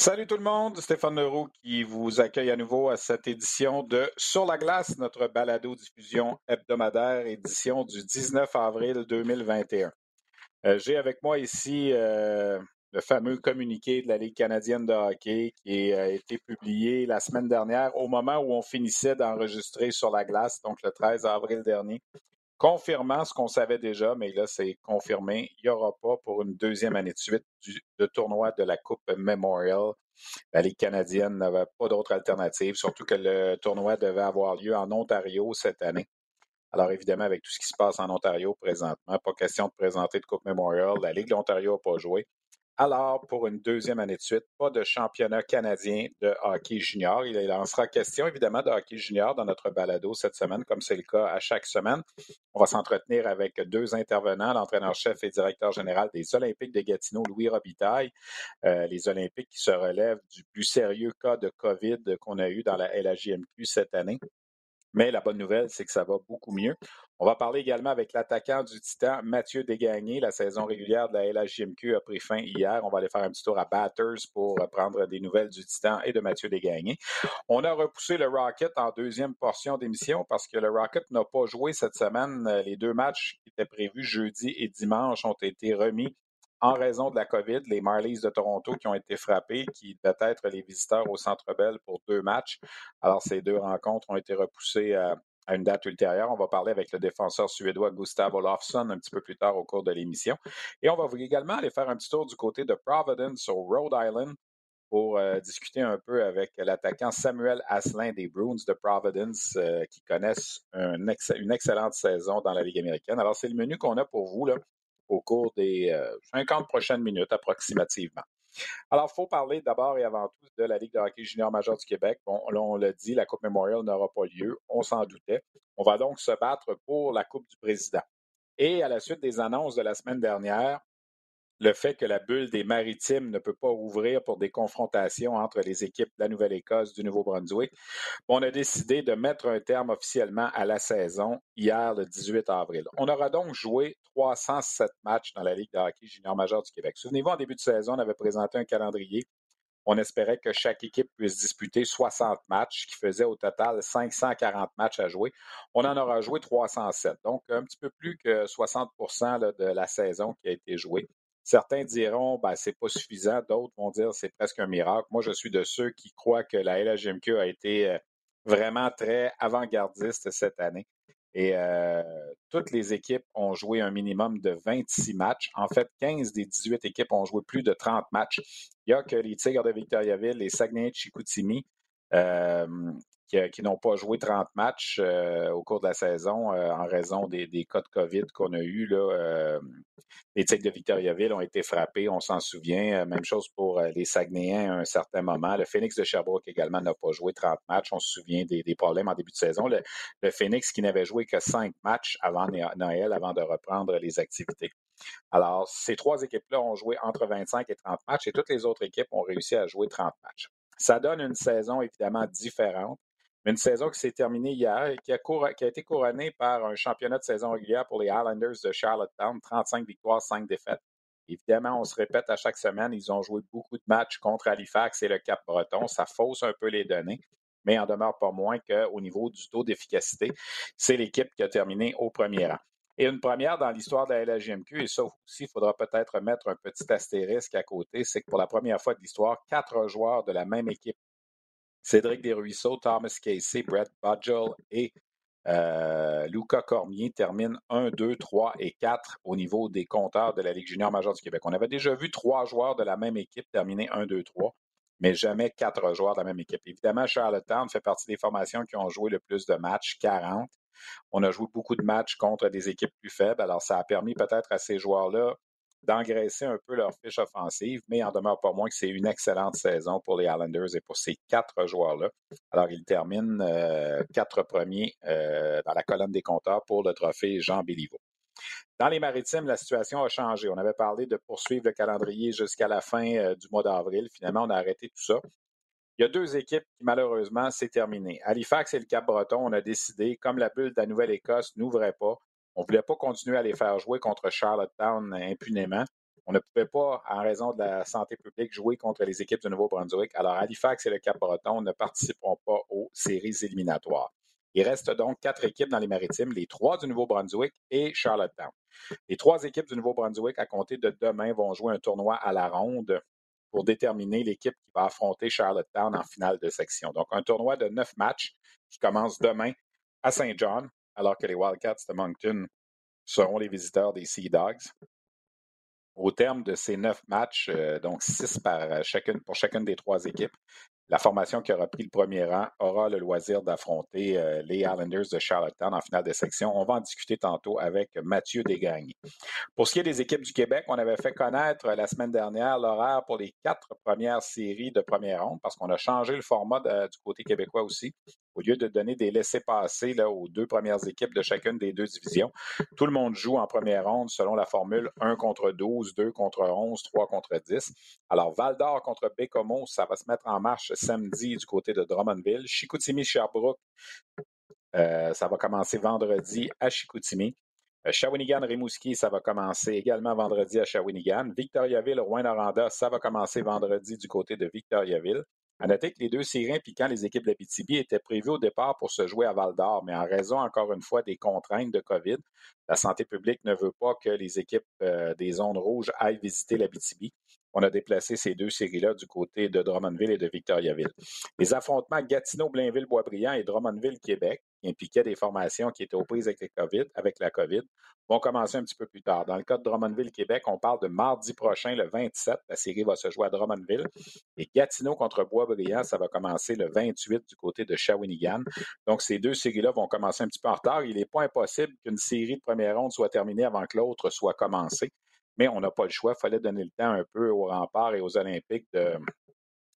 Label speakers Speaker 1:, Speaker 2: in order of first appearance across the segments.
Speaker 1: Salut tout le monde, Stéphane Leroux qui vous accueille à nouveau à cette édition de Sur la glace, notre balado-diffusion hebdomadaire, édition du 19 avril 2021. Euh, j'ai avec moi ici euh, le fameux communiqué de la Ligue canadienne de hockey qui a été publié la semaine dernière au moment où on finissait d'enregistrer Sur la glace, donc le 13 avril dernier confirmant ce qu'on savait déjà, mais là, c'est confirmé. Il n'y aura pas pour une deuxième année de suite de tournoi de la Coupe Memorial. La Ligue canadienne n'avait pas d'autre alternative, surtout que le tournoi devait avoir lieu en Ontario cette année. Alors évidemment, avec tout ce qui se passe en Ontario présentement, pas question de présenter de Coupe Memorial. La Ligue de l'Ontario n'a pas joué. Alors, pour une deuxième année de suite, pas de championnat canadien de hockey junior. Il en sera question, évidemment, de hockey junior dans notre balado cette semaine, comme c'est le cas à chaque semaine. On va s'entretenir avec deux intervenants, l'entraîneur-chef et directeur général des Olympiques de Gatineau, Louis Robitaille. Euh, les Olympiques qui se relèvent du plus sérieux cas de COVID qu'on a eu dans la LHJMQ cette année. Mais la bonne nouvelle, c'est que ça va beaucoup mieux. On va parler également avec l'attaquant du Titan, Mathieu Desgagnés. La saison régulière de la LHJMQ a pris fin hier. On va aller faire un petit tour à Batters pour prendre des nouvelles du Titan et de Mathieu Desgagnés. On a repoussé le Rocket en deuxième portion d'émission parce que le Rocket n'a pas joué cette semaine. Les deux matchs qui étaient prévus jeudi et dimanche ont été remis en raison de la COVID, les Marlies de Toronto qui ont été frappés, qui devaient être les visiteurs au Centre Bell pour deux matchs. Alors, ces deux rencontres ont été repoussées à, une date ultérieure. On va parler avec le défenseur suédois Gustav Olofsson un petit peu plus tard au cours de l'émission. Et on va également aller faire un petit tour du côté de Providence au Rhode Island pour euh, discuter un peu avec l'attaquant Samuel Asselin des Bruins de Providence euh, qui connaissent une excellente saison dans la Ligue américaine. Alors, c'est le menu qu'on a pour vous. Là au cours des 50 euh, prochaines minutes approximativement. Alors, il faut parler d'abord et avant tout de la Ligue de hockey junior majeur du Québec. Bon, là, on l'a dit, la Coupe Memorial n'aura pas lieu. On s'en doutait. On va donc se battre pour la Coupe du Président. Et à la suite des annonces de la semaine dernière, le fait que la bulle des maritimes ne peut pas ouvrir pour des confrontations entre les équipes de la Nouvelle-Écosse, du Nouveau-Brunswick, on a décidé de mettre un terme officiellement à la saison hier, le 18 avril. On aura donc joué 307 matchs dans la Ligue de hockey junior majeur du Québec. Souvenez-vous, en début de saison, on avait présenté un calendrier. On espérait que chaque équipe puisse disputer 60 matchs, qui faisait au total 540 matchs à jouer. On en aura joué 307, donc un petit peu plus que 60% de la saison qui a été jouée. Certains diront, ben, c'est pas suffisant. D'autres vont dire, c'est presque un miracle. Moi, je suis de ceux qui croient que la LHMQ a été euh, vraiment très avant-gardiste cette année. Et euh, toutes les équipes ont joué un minimum de 26 matchs. En fait, 15 des 18 équipes ont joué plus de 30 matchs. Il n'y a que les Tigres de Victoriaville, les Saguenay de Chicoutimi, euh, qui, n'ont pas joué 30 matchs euh, au cours de la saison euh, en raison des, cas de COVID qu'on a eus. Les Tigres de Victoriaville ont été frappés, on s'en souvient. Même chose pour les Saguenayens à un certain moment. Le Phoenix de Sherbrooke également n'a pas joué 30 matchs. On se souvient des, problèmes en début de saison. Le, le Phoenix qui n'avait joué que 5 matchs avant Noël, avant de reprendre les activités. Alors, ces trois équipes-là ont joué entre 25 et 30 matchs et toutes les autres équipes ont réussi à jouer 30 matchs. Ça donne une saison évidemment différente, une saison qui s'est terminée hier et qui a, été couronnée par un championnat de saison régulière pour les Islanders de Charlottetown, 35 victoires, 5 défaites. Évidemment, on se répète à chaque semaine, ils ont joué beaucoup de matchs contre Halifax et le Cap-Breton. Ça fausse un peu les données, mais en demeure pas moins qu'au niveau du taux d'efficacité, c'est l'équipe qui a terminé au premier rang. Et une première dans l'histoire de la LHGMQ, et ça aussi, il faudra peut-être mettre un petit astérisque à côté, c'est que pour la première fois de l'histoire, quatre joueurs de la même équipe, Cédric Desruisseaux, Thomas Casey, Brett Budgel et Euh, Luca Cormier termine 1, 2, 3 et 4 au niveau des compteurs de la Ligue junior majeure du Québec. On avait déjà vu trois joueurs de la même équipe terminer 1, 2, 3, mais jamais quatre joueurs de la même équipe. Évidemment, Charlottetown fait partie des formations qui ont joué le plus de matchs, 40. On a joué beaucoup de matchs contre des équipes plus faibles, alors ça a permis peut-être à ces joueurs-là d'engraisser un peu leur fiche offensive, mais en demeure pas moins que c'est une excellente saison pour les Islanders et pour ces quatre joueurs-là. Alors, ils terminent euh, quatre premiers euh, dans la colonne des compteurs pour le trophée Jean Béliveau. Dans les maritimes, la situation a changé. On avait parlé de poursuivre le calendrier jusqu'à la fin euh, du mois d'avril. Finalement, on a arrêté tout ça. Il y a deux équipes qui, malheureusement, c'est terminé. Halifax et le Cap-Breton, on a décidé, comme la bulle de la Nouvelle-Écosse n'ouvrait pas, on ne voulait pas continuer à les faire jouer contre Charlottetown impunément. On ne pouvait pas, en raison de la santé publique, jouer contre les équipes du Nouveau-Brunswick. Alors, Halifax et le Cap-Breton ne participeront pas aux séries éliminatoires. Il reste donc quatre équipes dans les maritimes, les trois du Nouveau-Brunswick et Charlottetown. Les trois équipes du Nouveau-Brunswick, à compter de demain, vont jouer un tournoi à la ronde pour déterminer l'équipe qui va affronter Charlottetown en finale de section. Donc, un tournoi de neuf matchs qui commence demain à Saint John alors que les Wildcats de Moncton seront les visiteurs des Sea Dogs. Au terme de ces neuf matchs, euh, donc six par chacune, pour chacune des trois équipes, la formation qui aura pris le premier rang aura le loisir d'affronter euh, les Islanders de Charlottetown en finale de section. On va en discuter tantôt avec Mathieu Desgagnes. Pour ce qui est des équipes du Québec, on avait fait connaître la semaine dernière l'horaire pour les quatre premières séries de première ronde parce qu'on a changé le format du côté québécois aussi. Au lieu de donner des laissés-passer aux deux premières équipes de chacune des deux divisions, tout le monde joue en première ronde selon la formule 1 contre 12, 2 contre 11, 3 contre 10. Alors, Val d'Or contre Bécomo, ça va se mettre en marche samedi du côté de Drummondville. Chicoutimi-Sherbrooke, euh, ça va commencer vendredi à Chicoutimi. Euh, Shawinigan-Rimouski, ça va commencer également vendredi à Shawinigan. Victoriaville-Rouen-Noranda, ça va commencer vendredi du côté de Victoriaville. À noter que les deux séries impliquant les équipes de l'Abitibi étaient prévues au départ pour se jouer à Val d'Or, mais en raison, encore une fois, des contraintes de COVID, la santé publique ne veut pas que les équipes euh, des zones rouges aillent visiter l'Abitibi. On a déplacé ces deux séries-là du côté de Drummondville et de Victoriaville. Les affrontements Gatineau-Blainville-Boisbriand et Drummondville-Québec, qui impliquaient des formations qui étaient aux prises avec, la COVID, vont commencer un petit peu plus tard. Dans le cas de Drummondville-Québec, on parle de mardi prochain, le 27. La série va se jouer à Drummondville. Et Gatineau contre Boisbriand, ça va commencer le 28 du côté de Shawinigan. Donc, ces deux séries-là vont commencer un petit peu en retard. Il n'est pas impossible qu'une série de première ronde soit terminée avant que l'autre soit commencée mais on n'a pas le choix. Il fallait donner le temps un peu aux remparts et aux Olympiques de,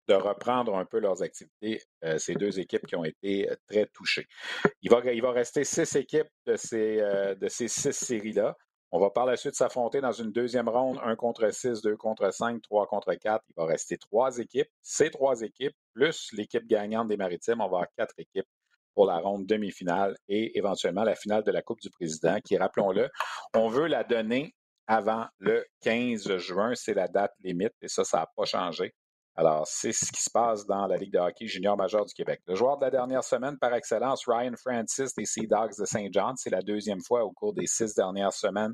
Speaker 1: de reprendre un peu leurs activités, euh, ces deux équipes qui ont été euh, très touchées. Il va, rester six équipes de ces, euh, de ces six séries-là. On va par la suite s'affronter dans une deuxième ronde, un contre six, deux contre cinq, trois contre quatre. Il va rester trois équipes. Ces trois équipes, plus l'équipe gagnante des Maritimes, on va avoir quatre équipes pour la ronde demi-finale et éventuellement la finale de la Coupe du Président, qui, rappelons-le, on veut la donner avant le 15 juin. C'est la date limite et ça, ça n'a pas changé. Alors, c'est ce qui se passe dans la Ligue de hockey junior majeur du Québec. Le joueur de la dernière semaine par excellence, Ryan Francis des Sea Dogs de Saint John. C'est la deuxième fois au cours des six dernières semaines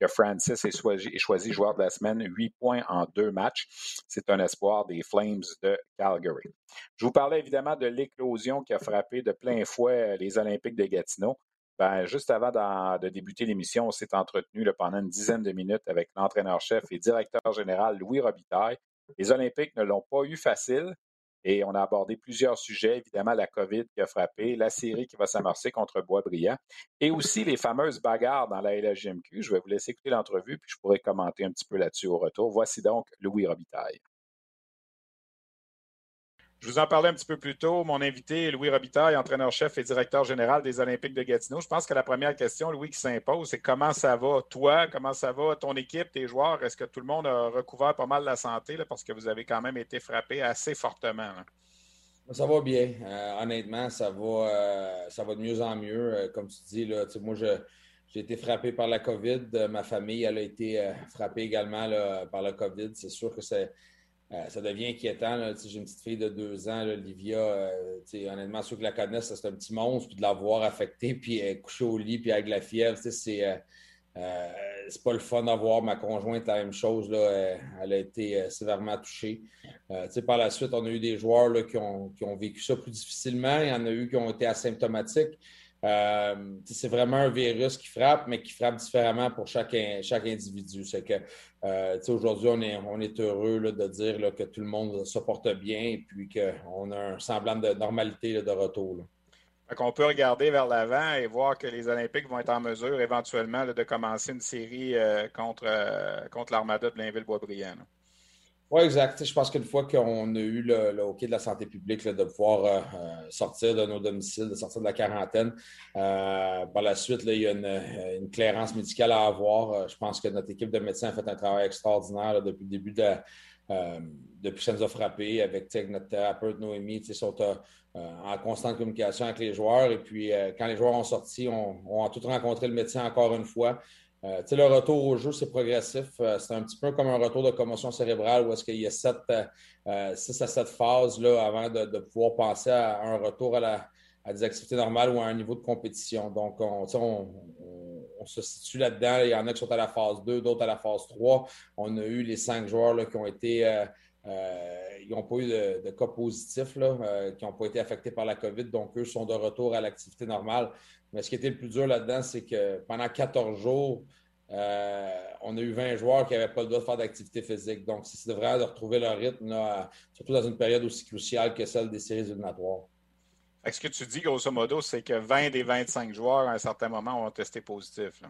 Speaker 1: que Francis est choisi, joueur de la semaine. Huit points en deux matchs. C'est un espoir des Flames de Calgary. Je vous parlais évidemment de l'éclosion qui a frappé de plein fouet les Olympiques de Gatineau. Ben, juste avant de débuter l'émission, on s'est entretenu pendant une dizaine de minutes avec l'entraîneur-chef et directeur général Louis Robitaille. Les Olympiques ne l'ont pas eu facile et on a abordé plusieurs sujets, évidemment la COVID qui a frappé, la série qui va s'amorcer contre Boisbriand et aussi les fameuses bagarres dans la LHGMQ. Je vais vous laisser écouter l'entrevue puis je pourrai commenter un petit peu là-dessus au retour. Voici donc Louis Robitaille. Je vous en parlais un petit peu plus tôt. Mon invité Louis Robitaille, entraîneur-chef et directeur général des Olympiques de Gatineau. Je pense que la première question, Louis, qui s'impose, c'est comment ça va, toi, comment ça va, ton équipe, tes joueurs? Est-ce que tout le monde a recouvert pas mal la santé parce que vous avez quand même été frappé assez fortement?
Speaker 2: Ça va bien. Euh, honnêtement, ça va, euh, ça va de mieux en mieux. Euh, comme tu dis, là, moi, j'ai été frappé par la COVID. Ma famille, elle a été frappée également par la COVID. C'est sûr que c'est euh, ça devient inquiétant. J'ai une petite fille de deux ans, Olivia. Euh, honnêtement, ceux qui la connaissent, c'est un petit monstre. Puis de la voir affectée, puis couchée au lit, puis avec la fièvre, c'est euh, c'est pas le fun d'avoir ma conjointe la même chose. Là, elle a été sévèrement touchée. par la suite, on a eu des joueurs là, qui, ont, vécu ça plus difficilement. Il y en a eu qui ont été asymptomatiques. Euh, c'est vraiment un virus qui frappe, mais qui frappe différemment pour chaque, chaque individu. C'est que euh, aujourd'hui, on est, on est heureux de dire que tout le monde se porte bien et qu'on a un semblant de normalité de retour.
Speaker 1: On peut regarder vers l'avant et voir que les Olympiques vont être en mesure éventuellement de commencer une série euh, contre, contre l'Armada de Blainville-Boisbriand.
Speaker 2: Oui, exact. Je pense qu'une fois qu'on a eu le, hockey de la santé publique de pouvoir euh, euh, sortir de nos domiciles, de sortir de la quarantaine, euh, par la suite, il y a une, clairance médicale à avoir. je pense que notre équipe de médecins a fait un travail extraordinaire depuis le début de, depuis que ça nous a frappé avec, notre thérapeute Noémie, ils sont en constante communication avec les joueurs. Et puis, quand les joueurs ont sorti, on, on a tous rencontré le médecin encore une fois. Euh, le retour au jeu, c'est progressif. Euh, c'est un petit peu comme un retour de commotion cérébrale où est-ce qu'il y a sept, euh, six à sept phases là, avant de, pouvoir passer à, un retour à, des activités normales ou à un niveau de compétition. Donc, on, se situe là-dedans. Il y en a qui sont à la phase 2, d'autres à la phase 3. On a eu les cinq joueurs qui ont été. ils n'ont pas eu de, cas positifs, qui n'ont pas été affectés par la COVID. Donc, eux sont de retour à l'activité normale. Mais ce qui était le plus dur là-dedans, c'est que pendant 14 jours, euh, on a eu 20 joueurs qui n'avaient pas le droit de faire d'activité physique. Donc, c'est vraiment de retrouver leur rythme, surtout dans une période aussi cruciale que celle des séries éliminatoires.
Speaker 1: Ce que tu dis, grosso modo, c'est que 20 des 25 joueurs, à un certain moment, ont testé positif.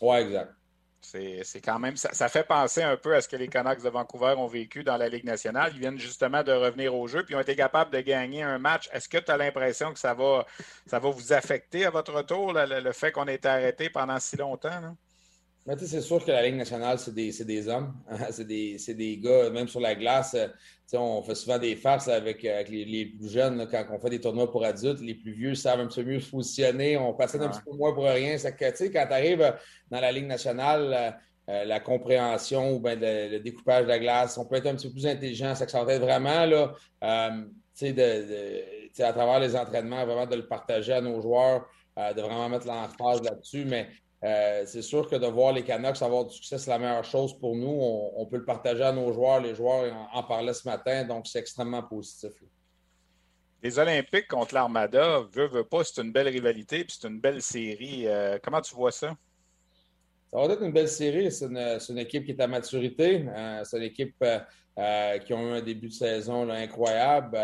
Speaker 2: Oui, exact.
Speaker 1: C'est quand même, ça, fait penser un peu à ce que les Canucks de Vancouver ont vécu dans la Ligue nationale. Ils viennent justement de revenir au jeu, puis ont été capables de gagner un match. Est-ce que tu as l'impression que ça va, ça va vous affecter à votre retour, le, fait qu'on ait été arrêté pendant si longtemps?
Speaker 2: C'est sûr que la Ligue nationale, c'est des, des, hommes. c'est des, des, gars, même sur la glace. Euh, on fait souvent des farces avec, les, plus jeunes quand on fait des tournois pour adultes. Les plus vieux savent un petit peu mieux se positionner. On passe un petit peu moins pour rien. C'est que, quand tu arrives dans la Ligue nationale, euh, euh, la compréhension ou ben, le, découpage de la glace, on peut être un petit peu plus intelligent. Ça ça être vraiment là, de, de, à travers les entraînements, vraiment de le partager à nos joueurs, de vraiment mettre l'emphase là-dessus. Mais euh, c'est sûr que de voir les Canucks avoir du succès, c'est la meilleure chose pour nous. On, peut le partager à nos joueurs. Les joueurs en, parlaient ce matin, donc c'est extrêmement positif.
Speaker 1: Les Olympiques contre l'Armada, veut, veut pas, c'est une belle rivalité puis c'est une belle série. Euh, comment tu vois ça?
Speaker 2: Ça va être une belle série. C'est une, équipe qui est à maturité. Euh, c'est une équipe qui a eu un début de saison incroyable,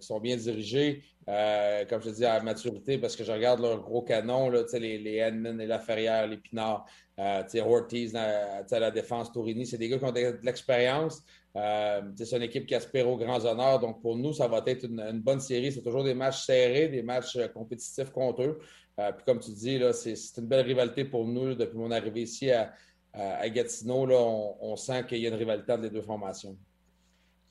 Speaker 2: qui sont bien dirigés. Euh, comme je te dis, à maturité, parce que je regarde leurs gros canons, là, les, les Edmund, les Laferrière, les Pinard, euh, Ortiz à la défense, Tourini, c'est des gars qui ont de, l'expérience. Euh, c'est une équipe qui aspire aux grands honneurs. Donc, pour nous, ça va être une, bonne série. C'est toujours des matchs serrés, des matchs euh, compétitifs contre eux. puis, comme tu dis, c'est une belle rivalité pour nous. depuis mon arrivée ici à, à Gatineau, là, on, on sent qu'il y a une rivalité entre les deux formations.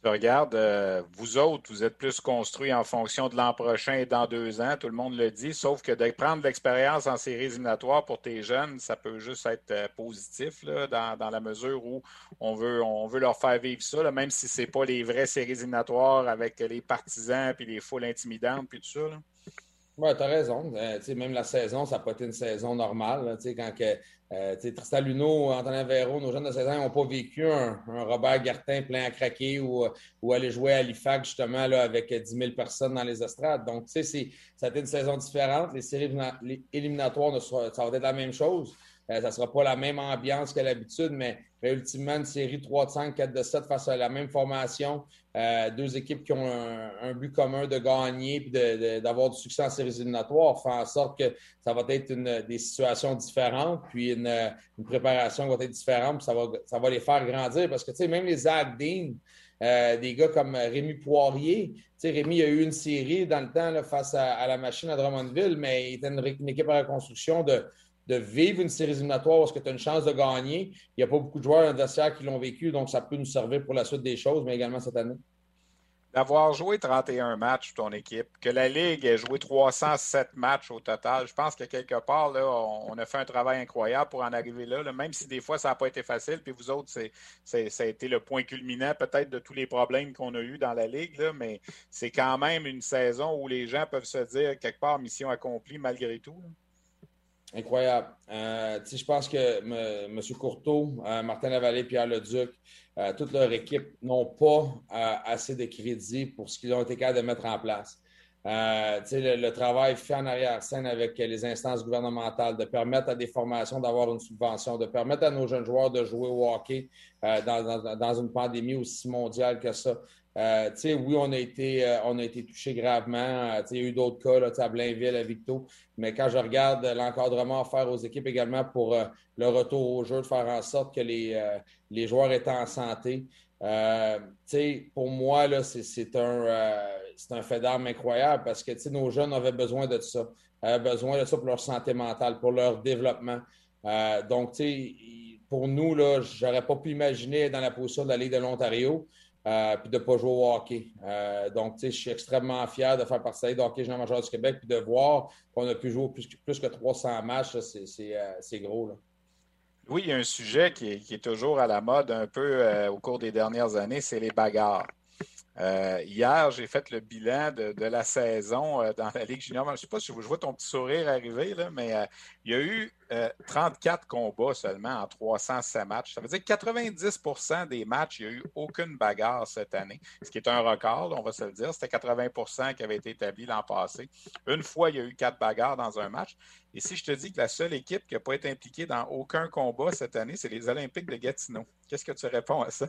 Speaker 1: Je regarde, euh, vous autres, vous êtes plus construits en fonction de l'an prochain et dans deux ans, tout le monde le dit, sauf que de prendre l'expérience en séries éliminatoires pour tes jeunes, ça peut juste être euh, positif là, dans, la mesure où on veut, on veut leur faire vivre ça, même si ce n'est pas les vraies séries éliminatoires avec les partisans puis les foules intimidantes puis tout ça.
Speaker 2: Oui, tu as raison. Euh, même la saison, ça n'a pas été une saison normale. quand que, euh, Tristan Luneau, Antonin Véro, nos jeunes de 16 ans n'ont pas vécu un, Robert Gartin plein à craquer ou, aller jouer à Halifax justement avec 10 000 personnes dans les estrades. Donc, ça a été une saison différente. Les séries éliminatoires, ça va être la même chose. Euh, ça ne sera pas la même ambiance qu'à l'habitude, mais, ultimement, une série 3 de 5, 4 de 7 face à la même formation. Euh, deux équipes qui ont un, but commun de gagner et d'avoir du succès en séries éliminatoires fait en sorte que ça va être une, des situations différentes, puis une, préparation qui va être différente, puis ça va, ça va les faire grandir. Parce que, même les Zach euh, des gars comme Rémi Poirier. Rémi a eu une série dans le temps face à, la machine à Drummondville, mais il était une, une équipe en reconstruction de, de vivre une série éliminatoire parce que tu as une chance de gagner. Il n'y a pas beaucoup de joueurs dans qui l'ont vécu, donc ça peut nous servir pour la suite des choses, mais également cette année.
Speaker 1: D'avoir joué 31 matchs ton équipe, que la Ligue ait joué 307 matchs au total, je pense que quelque part, là, on a fait un travail incroyable pour en arriver là, même si des fois ça n'a pas été facile. Puis vous autres, c'est, ça a été le point culminant peut-être de tous les problèmes qu'on a eus dans la Ligue, là, mais c'est quand même une saison où les gens peuvent se dire quelque part mission accomplie malgré tout.
Speaker 2: Incroyable. Euh, je pense que M. Courteau, euh, Martin Lavallée, Pierre Leduc, euh, toute leur équipe n'ont pas assez de crédit pour ce qu'ils ont été capables de mettre en place. Le, le, travail fait en arrière-scène avec les instances gouvernementales, de permettre à des formations d'avoir une subvention, de permettre à nos jeunes joueurs de jouer au hockey dans, une pandémie aussi mondiale que ça. Euh, oui, on a été, euh, touché gravement. il y a eu d'autres cas là, à Blainville, à Victo. Mais quand je regarde l'encadrement offert aux équipes également pour le retour au jeu, de faire en sorte que les, joueurs étaient en santé, pour moi, c'est un c'est un fait d'armes incroyable parce que nos jeunes avaient besoin de ça. avaient besoin de ça pour leur santé mentale, pour leur développement. Euh, donc, pour nous, je n'aurais pas pu imaginer dans la position de la Ligue de l'Ontario euh, puis de ne pas jouer au hockey. Euh, donc, je suis extrêmement fier de faire partie de hockey junior major du Québec puis de voir qu'on a pu jouer plus, que 300 matchs, c'est gros.
Speaker 1: Oui, il y a un sujet qui est, qui est, toujours à la mode un peu au cours des dernières années, c'est les bagarres. Euh, hier, j'ai fait le bilan de, la saison euh, dans la Ligue junior. Je ne sais pas si je vois ton petit sourire arriver, mais euh, il y a eu 34 combats seulement en 307 matchs. Ça veut dire que 90% des matchs, il n'y a eu aucune bagarre cette année, ce qui est un record, on va se le dire. C'était 80% qui avait été établi l'an passé. Une fois, il y a eu quatre bagarres dans un match. Et si je te dis que la seule équipe qui n'a pas été impliquée dans aucun combat cette année, c'est les Olympiques de Gatineau, qu'est-ce que tu réponds à ça?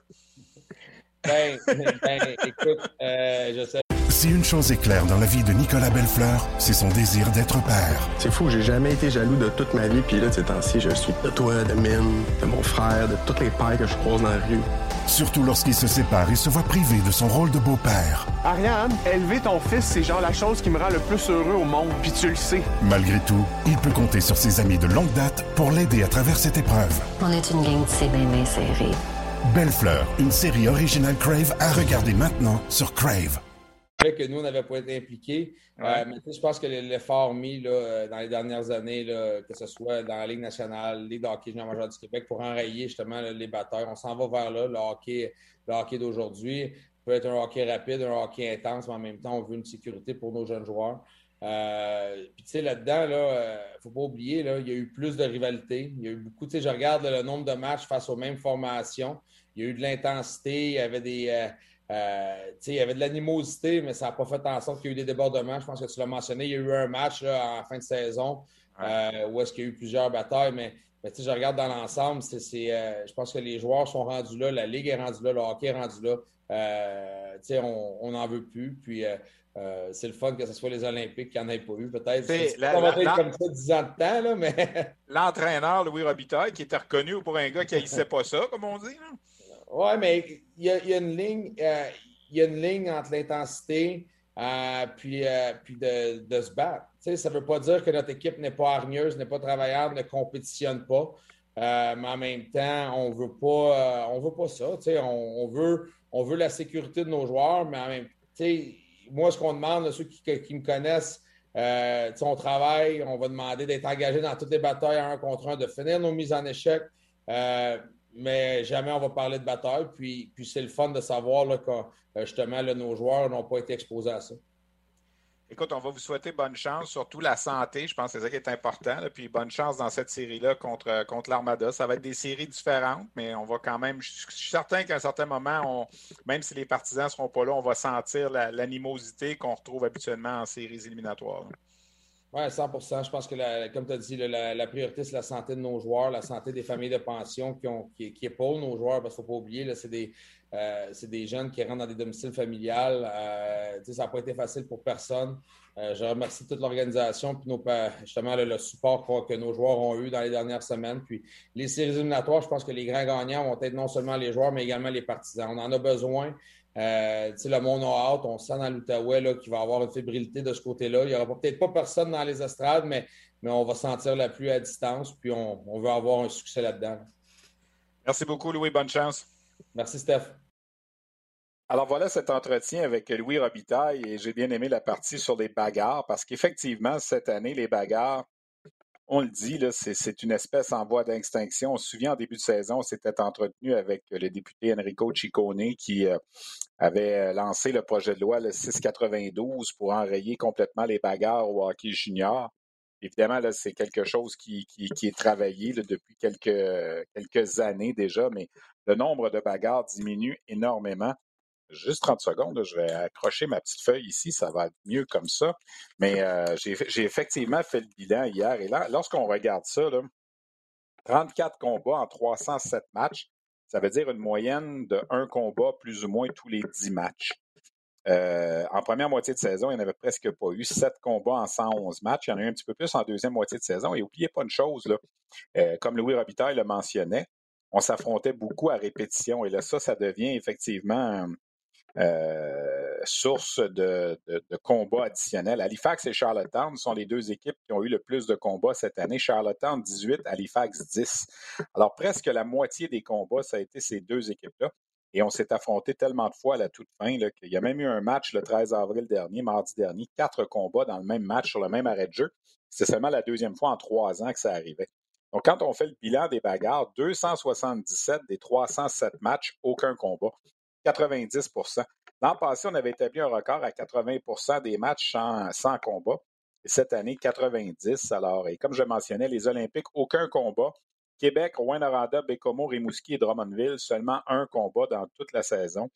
Speaker 2: Ben, ben écoute, euh, je sais.
Speaker 3: Si une chose est claire dans la vie de Nicolas Bellefleur, c'est son désir d'être père.
Speaker 4: C'est fou, j'ai jamais été jaloux de toute ma vie, puis là, ces temps-ci, je suis de toi, de Mine, de mon frère, de toutes les pères que je croise dans la rue.
Speaker 3: Surtout lorsqu'il se sépare et se voit privé de son rôle de beau-père.
Speaker 5: Ariane, élever ton fils, c'est genre la chose qui me rend le plus heureux au monde, puis tu le sais.
Speaker 3: Malgré tout, il peut compter sur ses amis de longue date pour l'aider à travers cette épreuve.
Speaker 6: On est une gang de c'est bien serrée.
Speaker 3: Belle Fleur, une série originale Crave à regarder maintenant sur Crave.
Speaker 2: Que nous, on n'avait pas été impliqués. Euh, mais je pense que l'effort mis là, euh, dans les dernières années, là, que ce soit dans la Ligue nationale, Ligue de hockey junior major du Québec, pour enrayer justement les batteurs, on s'en va vers là. Le hockey, le hockey d'aujourd'hui peut être un hockey rapide, un hockey intense, mais en même temps, on veut une sécurité pour nos jeunes joueurs. Euh, puis tu sais, là-dedans, il ne faut pas oublier, là, il y a eu plus de rivalité. Il y a eu beaucoup, tu sais, je regarde le nombre de matchs face aux mêmes formations. Il y a eu de l'intensité, il y avait des. Euh, euh, il y avait de l'animosité, mais ça n'a pas fait en sorte qu'il y ait eu des débordements. Je pense que tu l'as mentionné. Il y a eu un match en fin de saison euh, où est-ce qu'il y a eu plusieurs batailles, mais, mais je regarde dans l'ensemble, c'est, je pense que les joueurs sont rendus là, la Ligue est rendue là, le hockey est rendu là. on n'en veut plus. Puis c'est le fun que ce soit les Olympiques qui n'en aient pas eu, peut-être. C'est, va être comme ça 10 ans de temps, là, mais.
Speaker 1: L'entraîneur Louis Robitaille, qui était reconnu pour un gars qui ne pas ça, comme on dit.
Speaker 2: Oui, mais il y, a, une ligne, euh, y a une ligne entre l'intensité euh, puis, euh, puis de, se battre. ça ne veut pas dire que notre équipe n'est pas hargneuse, n'est pas travaillable, ne compétitionne pas. mais en même temps, on veut pas, on veut pas ça. On, on, veut, on veut la sécurité de nos joueurs, mais en même temps, moi, ce qu'on demande, ceux qui, qui, me connaissent, on travaille, on va demander d'être engagé dans toutes les batailles un contre un, de finir nos mises en échec mais jamais on va parler de bataille. Puis, puis c'est le fun de savoir là, que euh, justement nos joueurs n'ont pas été exposés à ça.
Speaker 1: Écoute, on va vous souhaiter bonne chance, surtout la santé. Je pense que c'est ça qui est important. puis bonne chance dans cette série-là contre, contre l'Armada. Ça va être des séries différentes, mais on va quand même. Je suis certain qu'à un certain moment, on, même si les partisans ne seront pas là, on va sentir l'animosité qu'on retrouve habituellement en séries éliminatoires.
Speaker 2: Oui, 100 Je pense que, comme tu as dit, la, priorité, c'est la santé de nos joueurs, la santé des familles de pension qui, ont, qui, qui épaulent nos joueurs, parce qu'il ne faut pas oublier, c'est des, euh, des, jeunes qui rentrent dans des domiciles familiales. Euh, ça n'a pas été facile pour personne. Euh, je remercie toute l'organisation puis nos, justement le, support que nos joueurs ont eu dans les dernières semaines. Puis les séries éliminatoires, je pense que les grands gagnants vont être non seulement les joueurs, mais également les partisans. On en a besoin. Euh, le monde a hâte. On sent dans l'Outaouais qu'il va y avoir une fébrilité de ce côté-là. Il n'y aura peut-être pas personne dans les estrades, mais, mais on va sentir la pluie à distance, puis on, on veut avoir un succès là-dedans.
Speaker 1: Merci beaucoup, Louis. Bonne chance.
Speaker 2: Merci, Steph.
Speaker 1: Alors voilà cet entretien avec Louis Robitaille et j'ai bien aimé la partie sur les bagarres parce qu'effectivement, cette année, les bagarres, on le dit, c'est une espèce en voie d'extinction. On se souvient, en début de saison, on s'était entretenu avec le député Enrico Ciccone qui euh, avait euh, lancé le projet de loi le 692 pour enrayer complètement les bagarres au hockey junior. Évidemment, c'est quelque chose qui, est travaillé depuis quelques, quelques années déjà, mais le nombre de bagarres diminue énormément. Juste 30 secondes, je vais accrocher ma petite feuille ici, ça va être mieux comme ça. Mais euh, j'ai effectivement fait le bilan hier et là, lorsqu'on regarde ça, 34 combats en 307 matchs, ça veut dire une moyenne de un combat plus ou moins tous les 10 matchs. Euh, en première moitié de saison, il n'y en avait presque pas eu. Sept combats en 111 matchs. Il y en a eu un petit peu plus en deuxième moitié de saison. Et n'oubliez pas une chose, là, euh, comme Louis Robitaille le mentionnait, on s'affrontait beaucoup à répétition. Et là, ça, ça devient effectivement euh, source de, combats additionnels. Halifax et Charlottetown sont les deux équipes qui ont eu le plus de combats cette année. Charlottetown 18, Halifax 10. Alors presque la moitié des combats, ça a été ces deux équipes-là. Et on s'est affronté tellement de fois à la toute fin qu'il y a même eu un match le 13 avril dernier, mardi dernier, quatre combats dans le même match sur le même arrêt de jeu. C'est seulement la deuxième fois en trois ans que ça arrivait. Donc, quand on fait le bilan des bagarres, 277 des 307 matchs, aucun combat. 90% L'an passé, on avait établi un record à 80% des matchs sans, combat. Et cette année, 90. Alors, et comme je mentionnais, les Olympiques, aucun combat. Québec, Rouen-Noranda, Bécomo, Rimouski et Drummondville, seulement un combat dans toute la saison.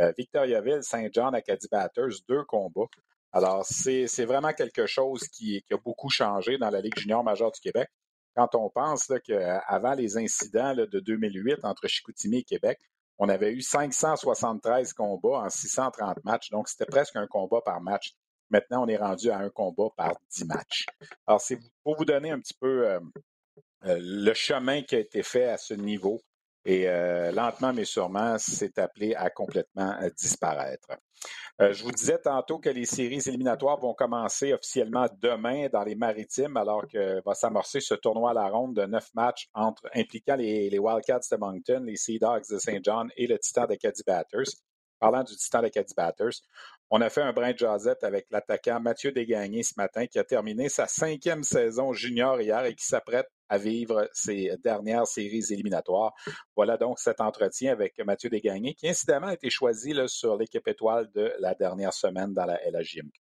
Speaker 1: Euh, Victoriaville, Saint-Jean, Acadie Batters, deux combats. Alors, c'est vraiment quelque chose qui, a beaucoup changé dans la Ligue junior majeure du Québec. Quand on pense qu'avant les incidents de 2008 entre Chicoutimi et Québec, on avait eu 573 combats en 630 matchs, donc c'était presque un combat par match. Maintenant, on est rendu à un combat par 10 matchs. Alors, c'est pour vous donner un petit peu euh, euh, le chemin qui a été fait à ce niveau. Et euh, lentement mais sûrement, c'est appelé à complètement euh, disparaître. je vous disais tantôt que les séries éliminatoires vont commencer officiellement demain dans les maritimes, alors que va s'amorcer ce tournoi à la ronde de neuf matchs impliquant les, Wildcats de Moncton, les Sea Dogs de St. John et le Titan Caddy Batters. Parlant du Titan Caddy Batters, on a fait un brin de jasette avec l'attaquant Mathieu Desgagnés ce matin, qui a terminé sa cinquième saison junior hier et qui s'apprête à vivre ses dernières séries éliminatoires. Voilà donc cet entretien avec Mathieu Desgagnés, qui incidemment a été choisi sur l'équipe étoile de la dernière semaine dans la LHJMQ.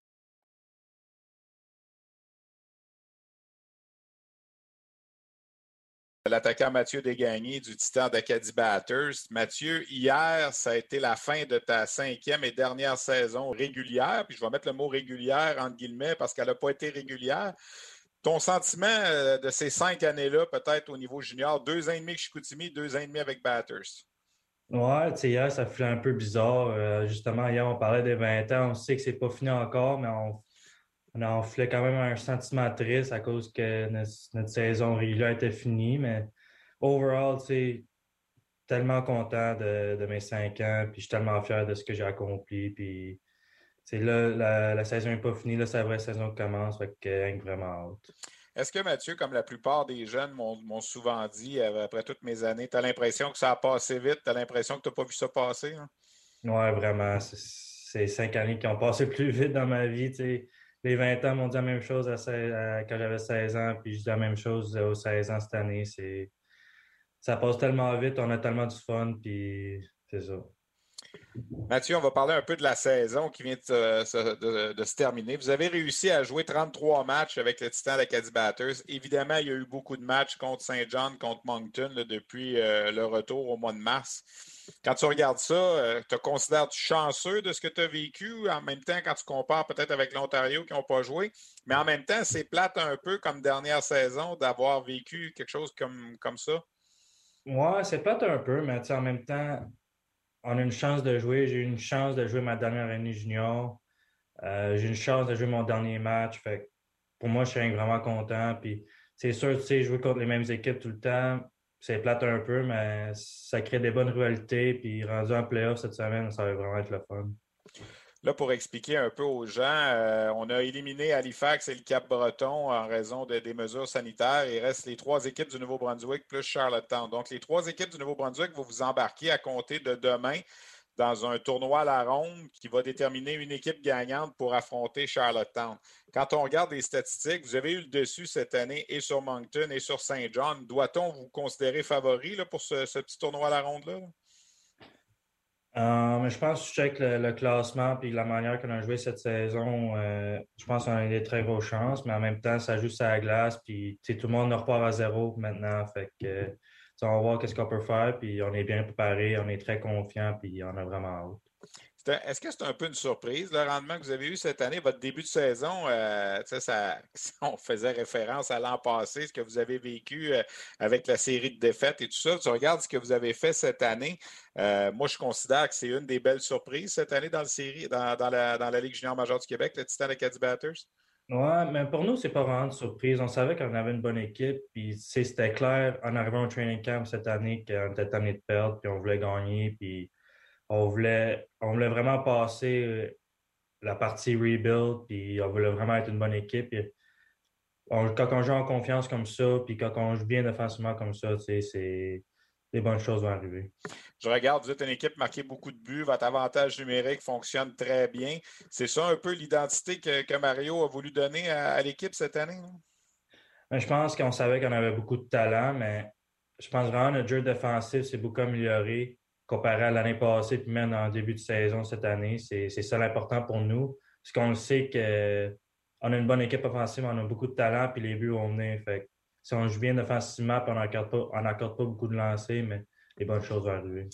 Speaker 1: L'attaquant Mathieu Desgagnés du Titan d'Acadie Batters. Mathieu, hier, ça a été la fin de ta cinquième et dernière saison régulière. Puis je vais mettre le mot régulière entre guillemets parce qu'elle n'a pas été régulière. Ton sentiment euh, de ces cinq années-là, peut-être au niveau junior, deux ans et demi avec Chicoutimi, deux ans et demi avec Batters?
Speaker 7: Ouais, tu sais, hier, ça fait un peu bizarre. Euh, justement, hier, on parlait des 20 ans. On sait que c'est pas fini encore, mais on, en fait quand même un sentiment triste à cause que notre, saison régulière était finie. Mais overall, tu sais, tellement content de, de, mes cinq ans, puis je suis tellement fier de ce que j'ai accompli. Puis là, la, saison n'est pas finie, là, c'est la vraie saison qui commence, fait que vraiment hâte.
Speaker 1: Est-ce que Mathieu, comme la plupart des jeunes m'ont souvent dit euh, après toutes mes années, tu as l'impression que ça a passé vite, tu as l'impression que tu n'as pas vu ça passer? Hein?
Speaker 7: Oui, vraiment. C'est cinq années qui ont passé plus vite dans ma vie. Les 20 ans m'ont dit la même chose quand j'avais 16 ans, puis je dis la même chose aux 16 ans cette année. Ça passe tellement vite, on a tellement du fun, puis c'est ça.
Speaker 1: Mathieu, on va parler un peu de la saison qui vient de, se terminer. Vous avez réussi à jouer 33 matchs avec le Titan d'Acadie Batters. Évidemment, il y a eu beaucoup de matchs contre Saint John, contre Moncton depuis euh, le retour au mois de mars. Quand tu regardes ça, euh, te considères-tu chanceux de ce que tu as vécu? En même temps, quand tu compares peut-être avec l'Ontario qui n'ont pas joué, mais en même temps, c'est plate un peu comme dernière saison d'avoir vécu quelque chose comme, ça.
Speaker 7: Ouais, c'est plate un peu, mais en même temps, on a une chance de jouer. J'ai eu une chance de jouer ma dernière année junior. Euh, j'ai une chance de jouer mon dernier match. Fait pour moi, je suis vraiment content. Puis c'est sûr, tu sais, jouer contre les mêmes équipes tout le temps, c'est plate un peu, mais ça crée des bonnes rivalités. Puis rendu en playoff cette semaine, ça va vraiment être le fun.
Speaker 1: Là, pour expliquer un peu aux gens, euh, on a éliminé Halifax et le Cap-Breton en raison des mesures sanitaires. Il reste les trois équipes du Nouveau-Brunswick plus Charlottetown. Donc, les trois équipes du Nouveau-Brunswick vont vous embarquer à compter de demain dans un tournoi à la ronde qui va déterminer une équipe gagnante pour affronter Charlottetown. Quand on regarde les statistiques, vous avez eu le dessus cette année et sur Moncton et sur Saint John. Doit-on vous considérer favori pour ce, petit tournoi à la ronde-là?
Speaker 7: Euh, mais je pense que je check le, classement et la manière qu'on a joué cette saison, euh, je pense qu'on a des très grosses chances, mais en même temps, ça joue sur la glace, puis tout le monde repart à zéro maintenant. Fait que on va voir qu'est-ce qu'on peut faire, puis on est bien préparé, on est très confiant, puis on a vraiment hâte.
Speaker 1: Est-ce que c'est un peu une surprise, le rendement que vous avez eu cette année? Votre début de saison, euh, ça, on faisait référence à l'an passé, ce que vous avez vécu euh, avec la série de défaites et tout ça. Tu regardes ce que vous avez fait cette année. Euh, moi, je considère que c'est une des belles surprises cette année dans, dans, la, Ligue junior majeure du Québec, le Titan Acadie Batters?
Speaker 7: Oui, mais pour nous, c'est pas vraiment une surprise. On savait qu'on avait une bonne équipe, puis c'était clair en arrivant au training camp cette année qu'on était tanné de perdre, puis on voulait gagner, puis on voulait, on voulait vraiment passer euh, la partie rebuild, puis on voulait vraiment être une bonne équipe. quand on joue en confiance comme ça, puis quand on joue bien défensivement comme ça, c'est les bonnes choses vont arriver.
Speaker 1: Je regarde, vous êtes une équipe marquée beaucoup de buts, votre avantage numérique fonctionne très bien. C'est ça un peu l'identité que, Mario a voulu donner à, l'équipe cette année?
Speaker 7: Ben, je pense qu'on savait qu'on avait beaucoup de talent, mais je pense vraiment que notre jeu défensif s'est beaucoup amélioré comparé à l'année passée, puis même en début de saison cette année. C'est ça l'important pour nous. Parce qu'on sait qu'on a une bonne équipe offensive, on a beaucoup de talent, puis les buts vont venir. Fait si on joue bien offensivement, puis on n'accorde pas, pas beaucoup de lancers, mais les bonnes choses vont arriver.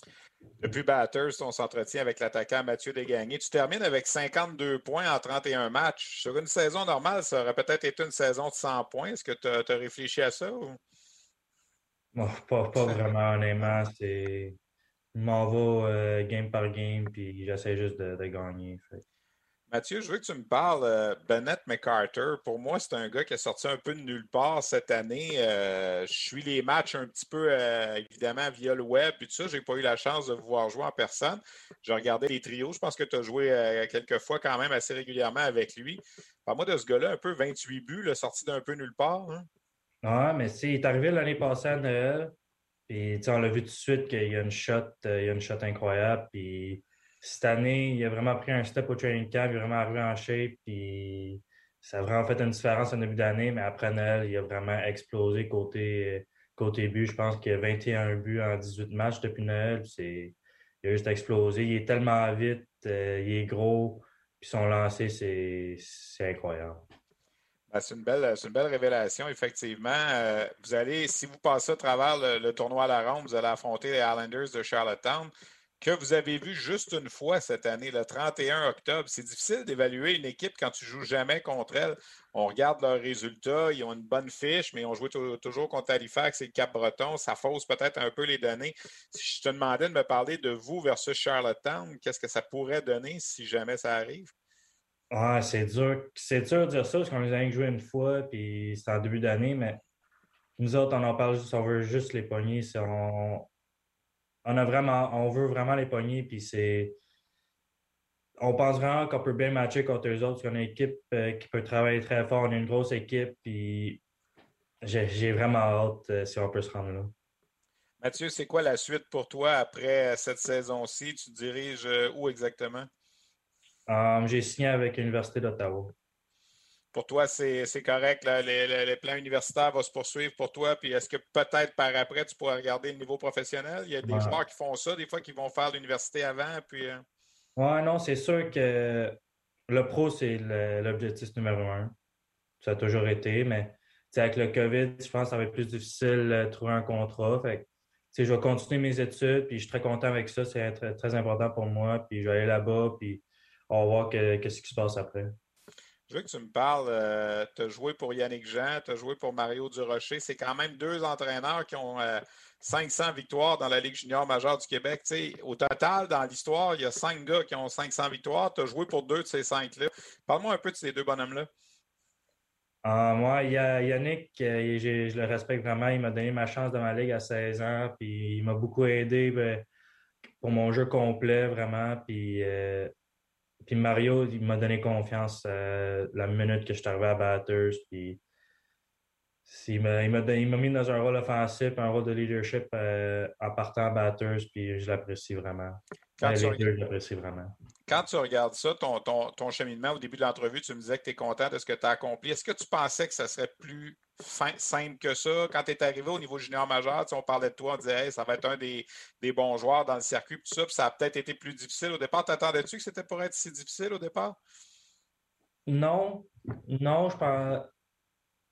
Speaker 1: Depuis Batters, on s'entretient avec l'attaquant Mathieu Desgagnés. Tu termines avec 52 points en 31 matchs. Sur une saison normale, ça aurait peut-être été une saison de 100 points. Est-ce que tu as, réfléchi à ça? Ou?
Speaker 7: pas, pas, vraiment, honnêtement. C'est je m'en vais euh, game par game, puis j'essaie juste de, gagner.
Speaker 1: Mathieu, je veux que tu me parles. Euh, Bennett McCarter, pour moi, c'est un gars qui est sorti un peu de nulle part cette année. Euh, je suis les matchs un petit peu, évidemment, via le web et tout ça. Je n'ai pas eu la chance de vous voir jouer en personne. J'ai regardé les trios. Je pense que tu as joué quelques fois quand même assez régulièrement avec lui. Parle-moi de ce gars-là, un peu 28 buts, sorti d'un peu nulle part. Hein?
Speaker 7: Ah, mais il est arrivé l'année passée à Noël. Puis, on l'a vu tout de suite qu'il y a une shot, euh, il y a une shot incroyable. Puis, cette année, il a vraiment pris un step au training camp, il est vraiment arrivé en shape. Puis, ça a vraiment fait une différence en début d'année, mais après Noël, il a vraiment explosé côté, côté but. Je pense qu'il a 21 buts en 18 matchs depuis Noël. C'est, il a juste explosé. Il est tellement vite, euh, il est gros, puis son lancer, c'est incroyable.
Speaker 1: Ben, c'est une, belle, révélation, effectivement. Euh, vous allez, si vous passez à travers le, tournoi à la ronde, vous allez affronter les Islanders de Charlottetown, que vous avez vu juste une fois cette année, le 31 octobre. C'est difficile d'évaluer une équipe quand tu joues jamais contre elle. On regarde leurs résultats, ils ont une bonne fiche, mais ont joué toujours contre Halifax et le Cap-Breton. Ça fausse peut-être un peu les données. Si je te demandais de me parler de vous versus Charlottetown, qu'est-ce que ça pourrait donner si jamais ça arrive?
Speaker 7: Ah, c'est dur. C'est dur de dire ça parce qu'on les a joué une fois, puis c'est en début d'année, mais nous autres, on en parle juste, on veut juste les pogner. On, a vraiment, on veut vraiment les pogner, puis c'est. On pense vraiment qu'on peut bien matcher contre eux autres, qu'on a une équipe euh, qui peut travailler très fort, on est une grosse équipe, puis j'ai vraiment hâte euh, si on peut se rendre là.
Speaker 1: Mathieu, c'est quoi la suite pour toi après cette saison-ci? Tu diriges euh, où exactement?
Speaker 7: Um, j'ai signé avec l'Université d'Ottawa.
Speaker 1: Pour toi, c'est correct. le, plan universitaire va se poursuivre pour toi. Puis est-ce que peut-être par après, tu pourras regarder le niveau professionnel? Il y a des joueurs qui font ça, des fois, qui vont faire l'université avant. Puis, euh,
Speaker 7: Oui, non, c'est sûr que le pro, c'est l'objectif numéro un. Ça a toujours été, mais avec le COVID, je pense que ça va être plus difficile de trouver un contrat. Fait je vais continuer mes études, puis je suis très content avec ça. C'est très, très important pour moi. Puis je vais aller là-bas, puis on va voir qu'est-ce qui se passe après.
Speaker 1: Je veux que tu me parles, euh, tu as joué pour Yannick Jean, tu as joué pour Mario Durocher. C'est quand même deux entraîneurs qui ont 500 euh, victoires dans la Ligue junior majeure du Québec. au total, dans l'histoire, il y a cinq gars qui ont 500 victoires. Tu as joué pour deux de ces cinq-là. Parle-moi un peu de ces deux bonhommes-là.
Speaker 7: Ah, moi, Yannick, euh, je le respecte vraiment. Il m'a donné ma chance dans ma ligue à 16 ans. Puis il m'a beaucoup aidé ben, pour mon jeu complet, vraiment. Puis puis Mario, il m'a donné confiance euh, la minute que je suis arrivé à Batters. Puis il m'a mis dans un rôle offensif, un rôle de leadership euh, en partant à Batters, puis je l'apprécie vraiment. Quand, tu vraiment.
Speaker 1: Quand tu regardes ça, ton, ton, ton cheminement au début de l'entrevue, tu me disais que tu es content de ce que tu as accompli. Est-ce que tu pensais que ça serait plus simple que ça. Quand tu es arrivé au niveau junior majeur, on parlait de toi, on disait ça va être un des, bons joueurs dans le circuit, ça, puis ça a peut-être été plus difficile au départ. T'attendais-tu que c'était pour être si difficile au départ?
Speaker 7: Non, non, je pense.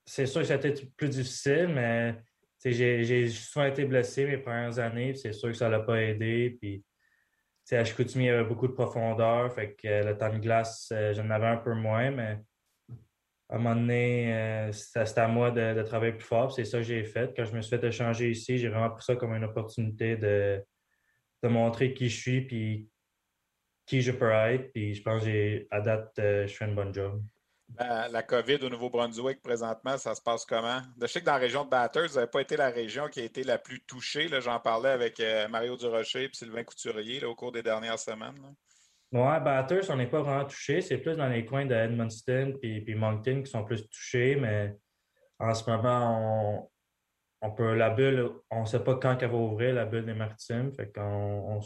Speaker 7: C'est sûr que c'était plus difficile, mais j'ai souvent été blessé mes premières années, c'est sûr que ça l'a pas aidé. Puis, à Chicoutimi, il y avait beaucoup de profondeur, fait que le temps de glace, j'en avais un peu moins, mais à un moment donné, c'était à moi de, travailler plus fort. C'est ça que j'ai fait. Quand je me suis fait échanger ici, j'ai vraiment pris ça comme une opportunité de, de montrer qui je suis puis qui je peux être. Puis je pense qu'à date, je fais une bonne job.
Speaker 1: Ben, la COVID au Nouveau-Brunswick, présentement, ça se passe comment? Je sais que dans la région de Batters, vous n'avez pas été la région qui a été la plus touchée. J'en parlais avec euh, Mario Durocher et Sylvain Couturier au cours des dernières semaines.
Speaker 7: Oui, Batters, on n'est pas vraiment touché. C'est plus dans les coins de Edmundston et Moncton qui sont plus touchés, mais en ce moment, on, peut la bulle, on ne sait pas quand elle va ouvrir, la bulle des Maritimes. Fait qu'on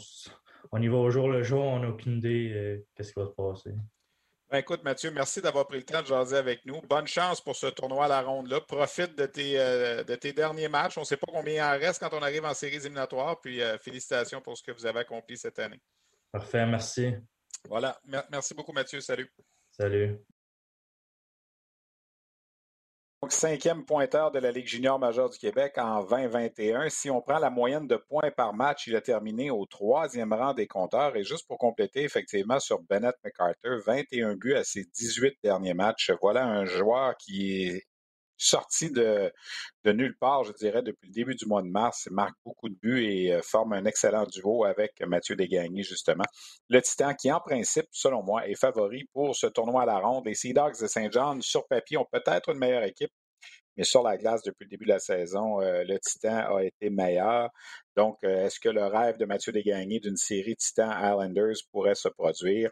Speaker 7: on, y va au jour le jour, on n'a aucune idée euh, qu'est-ce qui va se passer.
Speaker 1: Ben, écoute, Mathieu, merci d'avoir pris le temps de jaser avec nous. Bonne chance pour ce tournoi à la ronde-là. Profite de tes, euh, de tes derniers matchs. On ne sait pas combien il en reste quand on arrive en séries éliminatoires. Puis euh, félicitations pour ce que vous avez accompli cette année.
Speaker 7: Parfait, merci.
Speaker 1: Voilà. Merci beaucoup, Mathieu. Salut.
Speaker 7: Salut.
Speaker 1: Donc, cinquième pointeur de la Ligue junior majeure du Québec en 2021. Si on prend la moyenne de points par match, il a terminé au troisième rang des compteurs. Et juste pour compléter, effectivement, sur Bennett McCarter, 21 buts à ses 18 derniers matchs. Voilà un joueur qui est sorti de, de nulle part, je dirais, depuis le début du mois de mars. Il marque beaucoup de buts et euh, forme un excellent duo avec Mathieu Desgagnés, justement. Le Titan, qui en principe, selon moi, est favori pour ce tournoi à la ronde. Les Sea Dogs de Saint-Jean, sur papier, ont peut-être une meilleure équipe, mais sur la glace, depuis le début de la saison, euh, le Titan a été meilleur. Donc, euh, est-ce que le rêve de Mathieu Desgagnés d'une série Titan Islanders pourrait se produire?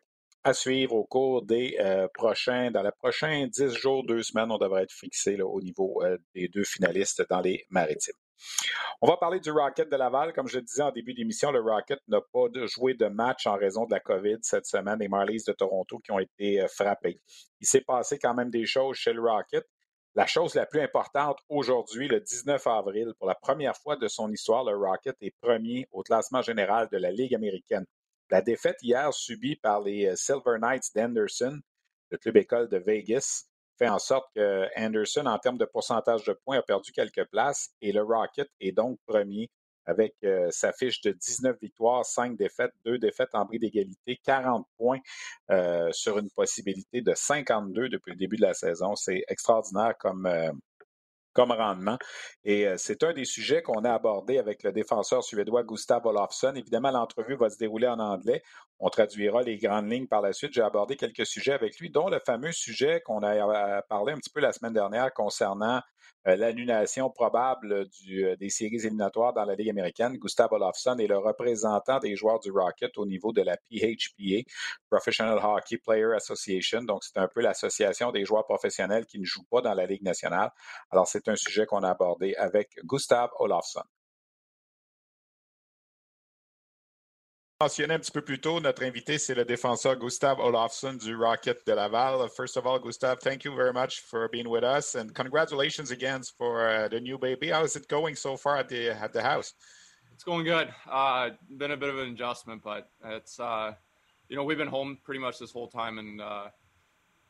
Speaker 1: À suivre au cours des euh, prochains, dans les prochains dix jours, deux semaines, on devrait être fixé au niveau euh, des deux finalistes dans les maritimes. On va parler du Rocket de Laval. Comme je le disais en début d'émission, le Rocket n'a pas joué de match en raison de la COVID cette semaine. Les Marlies de Toronto qui ont été euh, frappés. Il s'est passé quand même des choses chez le Rocket. La chose la plus importante aujourd'hui, le 19 avril, pour la première fois de son histoire, le Rocket est premier au classement général de la Ligue américaine. La défaite hier subie par les euh, Silver Knights d'Anderson, le club école de Vegas, fait en sorte que Anderson, en termes de pourcentage de points, a perdu quelques places et le Rocket est donc premier avec euh, sa fiche de 19 victoires, 5 défaites, 2 défaites en bris d'égalité, 40 points euh, sur une possibilité de 52 depuis le début de la saison. C'est extraordinaire comme, comme rendement. Et euh, c'est un des sujets qu'on a abordé avec le défenseur suédois Gustav Olofsson. Évidemment, l'entrevue va se dérouler en anglais. On traduira les grandes lignes par la suite. J'ai abordé quelques sujets avec lui, dont le fameux sujet qu'on a euh, parlé un petit peu la semaine dernière concernant euh, l'annulation probable euh, des séries éliminatoires dans la Ligue américaine. Gustav Olofsson est le représentant des joueurs du Rocket au niveau de la PHPA, Professional Hockey Player Association. Donc, c'est un peu l'association des joueurs professionnels qui ne jouent pas dans la Ligue nationale. Alors, c'est un sujet qu'on a abordé avec Gustav Olofsson. Mentionné un petit peu plus tôt, notre invité, c'est le défenseur Gustav Olofsson du Rocket de Laval. First of all, Gustav, thank you very much for being with us, and congratulations again for uh, the new baby. How is it going so far at the at the house?
Speaker 8: It's going good. Uh, been a bit of an adjustment, but it's uh, you know we've been home pretty much this whole time, and uh,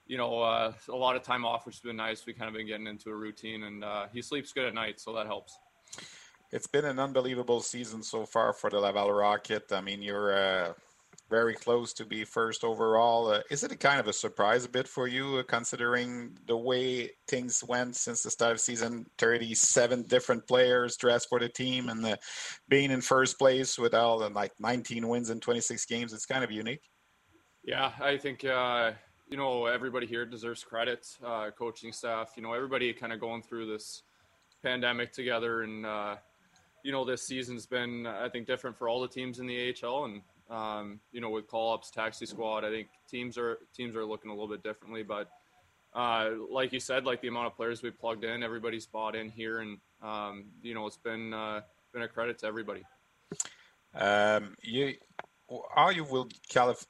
Speaker 8: you know uh, a lot of time off, which has been nice. We kind of been getting into a routine, and uh, he sleeps good at night, so that helps
Speaker 1: it's been an unbelievable season so far for the Laval Rocket. I mean, you're uh, very close to be first overall. Uh, is it a kind of a surprise a bit for you, uh, considering the way things went since the start of season? 37 different players dressed for the team, and the, being in first place with all the like 19 wins in 26 games, it's kind of unique.
Speaker 8: Yeah, I think uh, you know everybody here deserves credit, uh, coaching staff. You know, everybody kind of going through this pandemic together and uh, you know, this season's been, I think, different for all the teams in the AHL, and um, you know, with call-ups, taxi squad, I think teams are teams are looking a little bit differently. But uh, like you said, like the amount of players we plugged in, everybody's bought in here, and um, you know, it's been uh, been a credit to everybody.
Speaker 1: Um, you how you will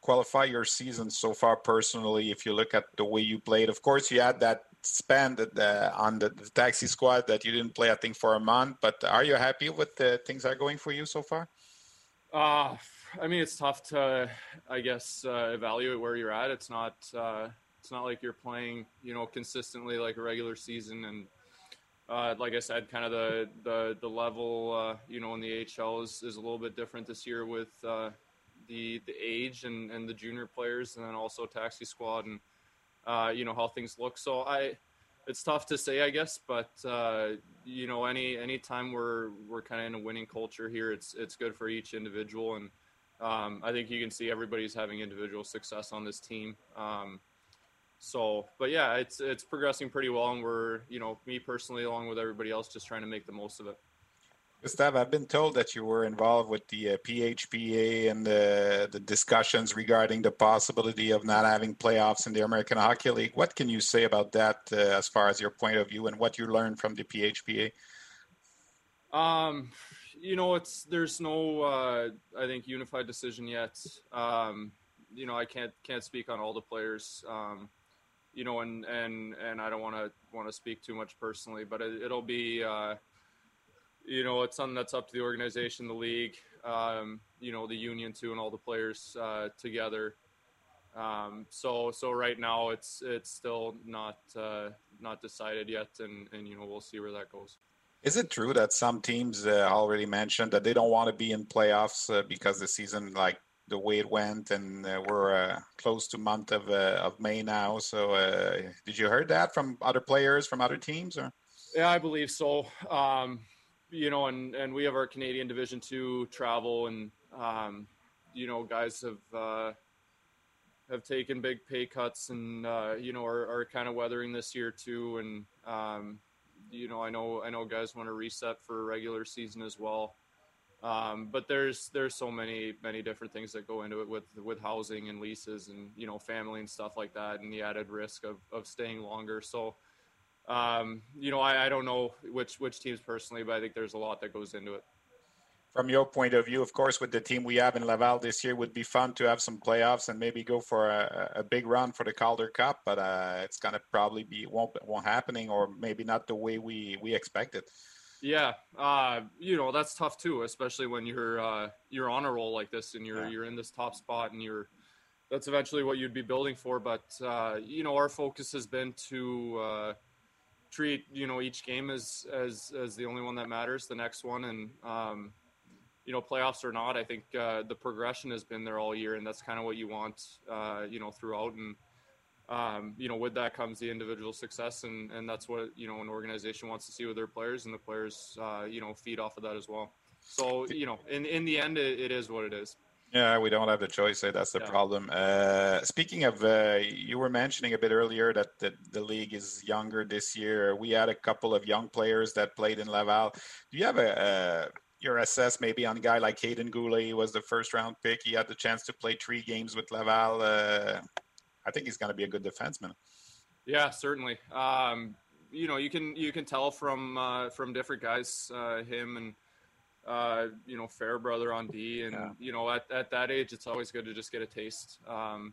Speaker 1: qualify your season so far personally if you look at the way you played of course you had that spend uh, on the, the, taxi squad that you didn't play, I think, for a month. But are you happy with the things are going for you so far?
Speaker 8: Uh, I mean, it's tough to, I guess, uh, evaluate where you're at. It's not, uh, it's not like you're playing, you know, consistently like a regular season, and uh, like I said, kind of the the the level, uh, you know, in the HL is, is a little bit different this year with uh, the the age and, and the junior players, and then also taxi squad and uh, you know how things look. So I, it's tough to say, I guess, but uh, you know, any any time we're we're kind of in a winning culture here, it's it's good for each individual, and um, I think you can see everybody's having individual success on this team. Um, so, but yeah, it's it's progressing pretty well, and we're you know me personally, along with everybody else, just trying to make the most of it.
Speaker 1: Gustav, I've been told that you were involved with the uh, PHPA and the the discussions regarding the possibility of not having playoffs in the American Hockey League. What can you say about that, uh, as far as your point of view and what you learned from the PHPA?
Speaker 8: Um, you know, it's there's no uh, I think unified decision yet. Um, you know, I can't can't speak on all the players. Um, you know, and and and I don't want to want to speak too much personally, but it, will be, uh, you know, it's something that's up to the organization, the league, um, you know, the union too, and all the players uh, together. Um, so so right now it's it's still not uh, not decided yet, and and you know we'll see where that goes.
Speaker 1: Is it true that some teams uh, already mentioned that they don't want to be in playoffs uh, because the season like the way it went, and uh, we're uh, close to month of uh, of May now. So, uh, did you heard that from other players from other teams? Or
Speaker 8: yeah, I believe so. Um, you know, and and we have our Canadian Division two travel, and um, you know, guys have uh, have taken big pay cuts, and uh, you know, are, are kind of weathering this year too. And um, you know, I know I know guys want to reset for regular season as well. Um, but there's there's so many many different things that go into it with with housing and leases and you know family and stuff like that and the added risk of, of staying longer. So um, you know I, I don't know which which teams personally, but I think there's a lot that goes into it.
Speaker 1: From your point of view, of course, with the team we have in Laval this year, would be fun to have some playoffs and maybe go for a, a big run for the Calder Cup. But uh, it's gonna probably be won't won't happening, or maybe not the way we we expected.
Speaker 8: Yeah, uh, you know that's tough too, especially when you're uh, you're on a roll like this and you're yeah. you're in this top spot and you're that's eventually what you'd be building for. But uh, you know our focus has been to uh, treat you know each game as as as the only one that matters, the next one, and um, you know playoffs or not, I think uh, the progression has been there all year, and that's kind of what you want uh, you know throughout and um, you know, with that comes the individual success, and and that's what you know an organization wants to see with their players, and the players, uh, you know, feed off of that as well. So you know, in in the end, it, it is what it is.
Speaker 1: Yeah, we don't have the choice. Eh? That's the yeah. problem. Uh, speaking of, uh, you were mentioning a bit earlier that the, the league is younger this year. We had a couple of young players that played in Laval. Do you have a, your assess maybe on a guy like Hayden Guhle? He was the first round pick. He had the chance to play three games with Laval. Uh, I think he's going to be a good defenseman.
Speaker 8: Yeah, certainly. Um, you know, you can you can tell from uh, from different guys, uh, him and uh, you know Fairbrother on D, and yeah. you know at, at that age, it's always good to just get a taste. Um,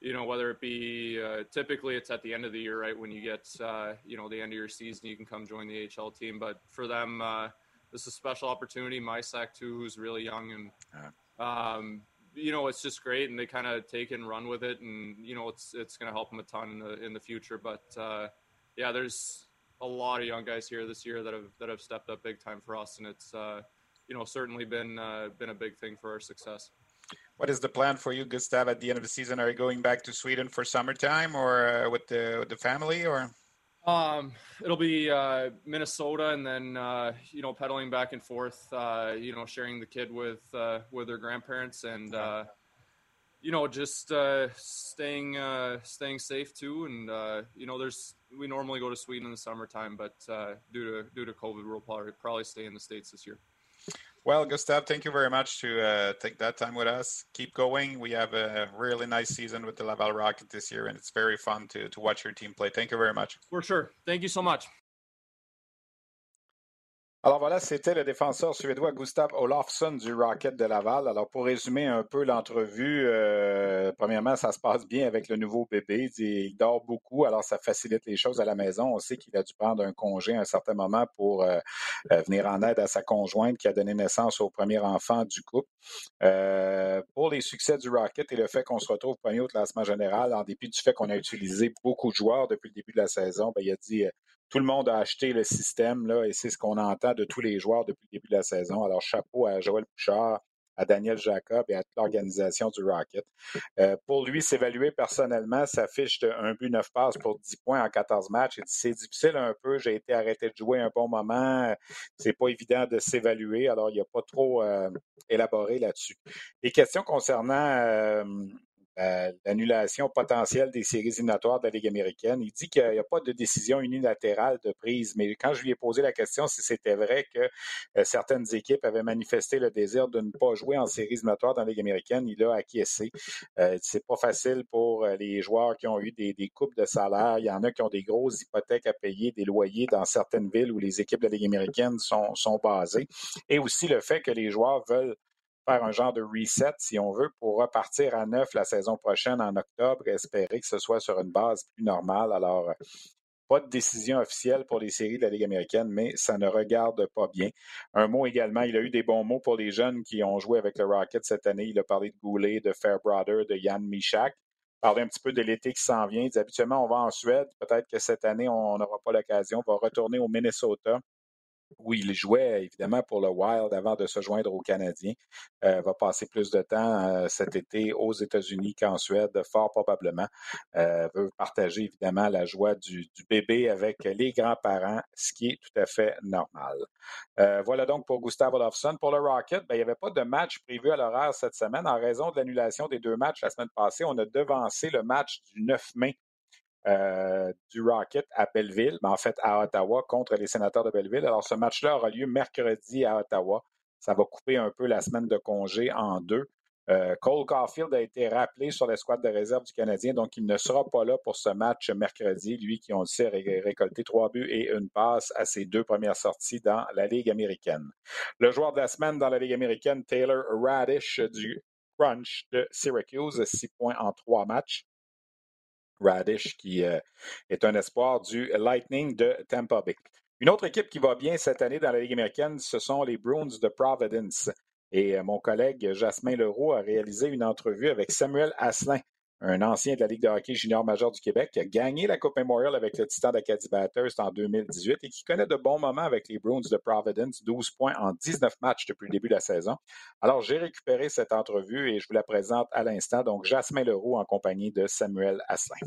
Speaker 8: you know, whether it be uh, typically it's at the end of the year, right when you get uh, you know the end of your season, you can come join the HL team. But for them, uh, this is a special opportunity. Mysak too, who's really young and. Yeah. Um, you know, it's just great, and they kind of take and run with it, and you know, it's it's going to help them a ton in the in the future. But uh, yeah, there's a lot of young guys here this year that have that have stepped up big time for us, and it's uh, you know certainly been uh, been a big thing for our success.
Speaker 1: What is the plan for you, Gustav? At the end of the season, are you going back to Sweden for summertime, or uh, with the with the family, or?
Speaker 8: Um, it'll be uh, Minnesota, and then uh, you know pedaling back and forth. Uh, you know, sharing the kid with uh, with their grandparents, and uh, you know just uh, staying staying safe too. And you know, there's we normally go to Sweden in the summertime, but due to due to COVID, we'll probably probably stay in the states this year.
Speaker 1: Well, Gustav, thank you very much to uh, take that time with us. Keep going. We have a really nice season with the Laval Rocket this year, and it's very fun to, to watch your team play. Thank you very much.
Speaker 8: For sure. Thank you so much.
Speaker 1: Alors voilà, c'était le défenseur suédois Gustav Olofsson du Rocket de Laval. Alors pour résumer un peu l'entrevue, euh, premièrement, ça se passe bien avec le nouveau bébé. Il, dort beaucoup, alors ça facilite les choses à la maison. On sait qu'il a dû prendre un congé à un certain moment pour euh, euh, venir en aide à sa conjointe qui a donné naissance au premier enfant du couple. pour les succès du Rocket et le fait qu'on se retrouve premier au classement général, en dépit du fait qu'on a utilisé beaucoup de joueurs depuis le début de la saison, bien, il a dit tout le monde a acheté le système là, et c'est ce qu'on entend de tous les joueurs depuis le début de la saison. Alors, chapeau à Joël Bouchard, à Daniel Jacob et à toute l'organisation du Rocket. Euh, pour lui, s'évaluer personnellement, sa fiche de 1 but, 9 passes pour 10 points en 14 matchs. C'est difficile un peu. J'ai été arrêté de jouer un bon moment. C'est pas évident de s'évaluer. Alors, il n'y a pas trop euh, élaboré là-dessus. Les questions concernant euh, l'annulation potentielle des séries éliminatoires de la Ligue américaine. Il dit qu'il n'y a pas de décision unilatérale de prise, mais quand je lui ai posé la question si c'était vrai que euh, certaines équipes avaient manifesté le désir de ne pas jouer en séries éliminatoires dans la Ligue américaine, il a acquiescé. Euh, c'est pas facile pour euh, les joueurs qui ont eu des, coupes de salaire. Il y en a qui ont des grosses hypothèques à payer, des loyers dans certaines villes où les équipes de la Ligue américaine sont basées. Et aussi le fait que les joueurs veulent faire un genre de reset, si on veut, pour repartir à neuf la saison prochaine en octobre espérer que ce soit sur une base plus normale. Alors, pas de décision officielle pour les séries de la Ligue américaine, mais ça ne regarde pas bien. Un mot également, il a eu des bons mots pour les jeunes qui ont joué avec le Rocket cette année. Il a parlé de Goulet, de Fairbrother, de Yann Michak. Parler un petit peu de l'été qui s'en vient. Il habituellement, on va en Suède. Peut-être que cette année, on n'aura pas l'occasion. On va retourner au Minnesota où il jouait évidemment pour le Wild avant de se joindre aux Canadiens, euh, va passer plus de temps euh, cet été aux États-Unis qu'en Suède, fort probablement. Euh, veut partager évidemment la joie du, bébé avec les grands-parents, ce qui est tout à fait normal. Euh, voilà donc pour Gustavo Olofsson. Pour le Rocket, ben, il n'y avait pas de match prévu à l'horaire cette semaine en raison de l'annulation des deux matchs la semaine passée. On a devancé le match du 9 mai euh, du Rocket à Belleville, mais en fait à Ottawa contre les sénateurs de Belleville. Alors, ce match-là aura lieu mercredi à Ottawa. Ça va couper un peu la semaine de congé en deux. Euh, Cole Caulfield a été rappelé sur l'escouade de réserve du Canadien, donc il ne sera pas là pour ce match mercredi. Lui qui, le a récolté trois buts et une passe à ses deux premières sorties dans la Ligue américaine. Le joueur de la semaine dans la Ligue américaine, Taylor Radish du Crunch de Syracuse, six points en trois matchs. Radish, qui euh, est un espoir du Lightning de Tampa Bay. Une autre équipe qui va bien cette année dans la Ligue américaine, ce sont les Bruins de Providence. Et euh, mon collègue Jasmin Leroux a réalisé une entrevue avec Samuel Asselin, un ancien de la Ligue de hockey junior majeur du Québec, qui a gagné la Coupe Memorial avec le Titan d'Acadie Bathurst en 2018 et qui connaît de bons moments avec les Bruins de Providence, 12 points en 19 matchs depuis le début de la saison. Alors, j'ai récupéré cette entrevue et je vous la présente à l'instant. Donc, Jasmin Leroux en compagnie de Samuel Asselin.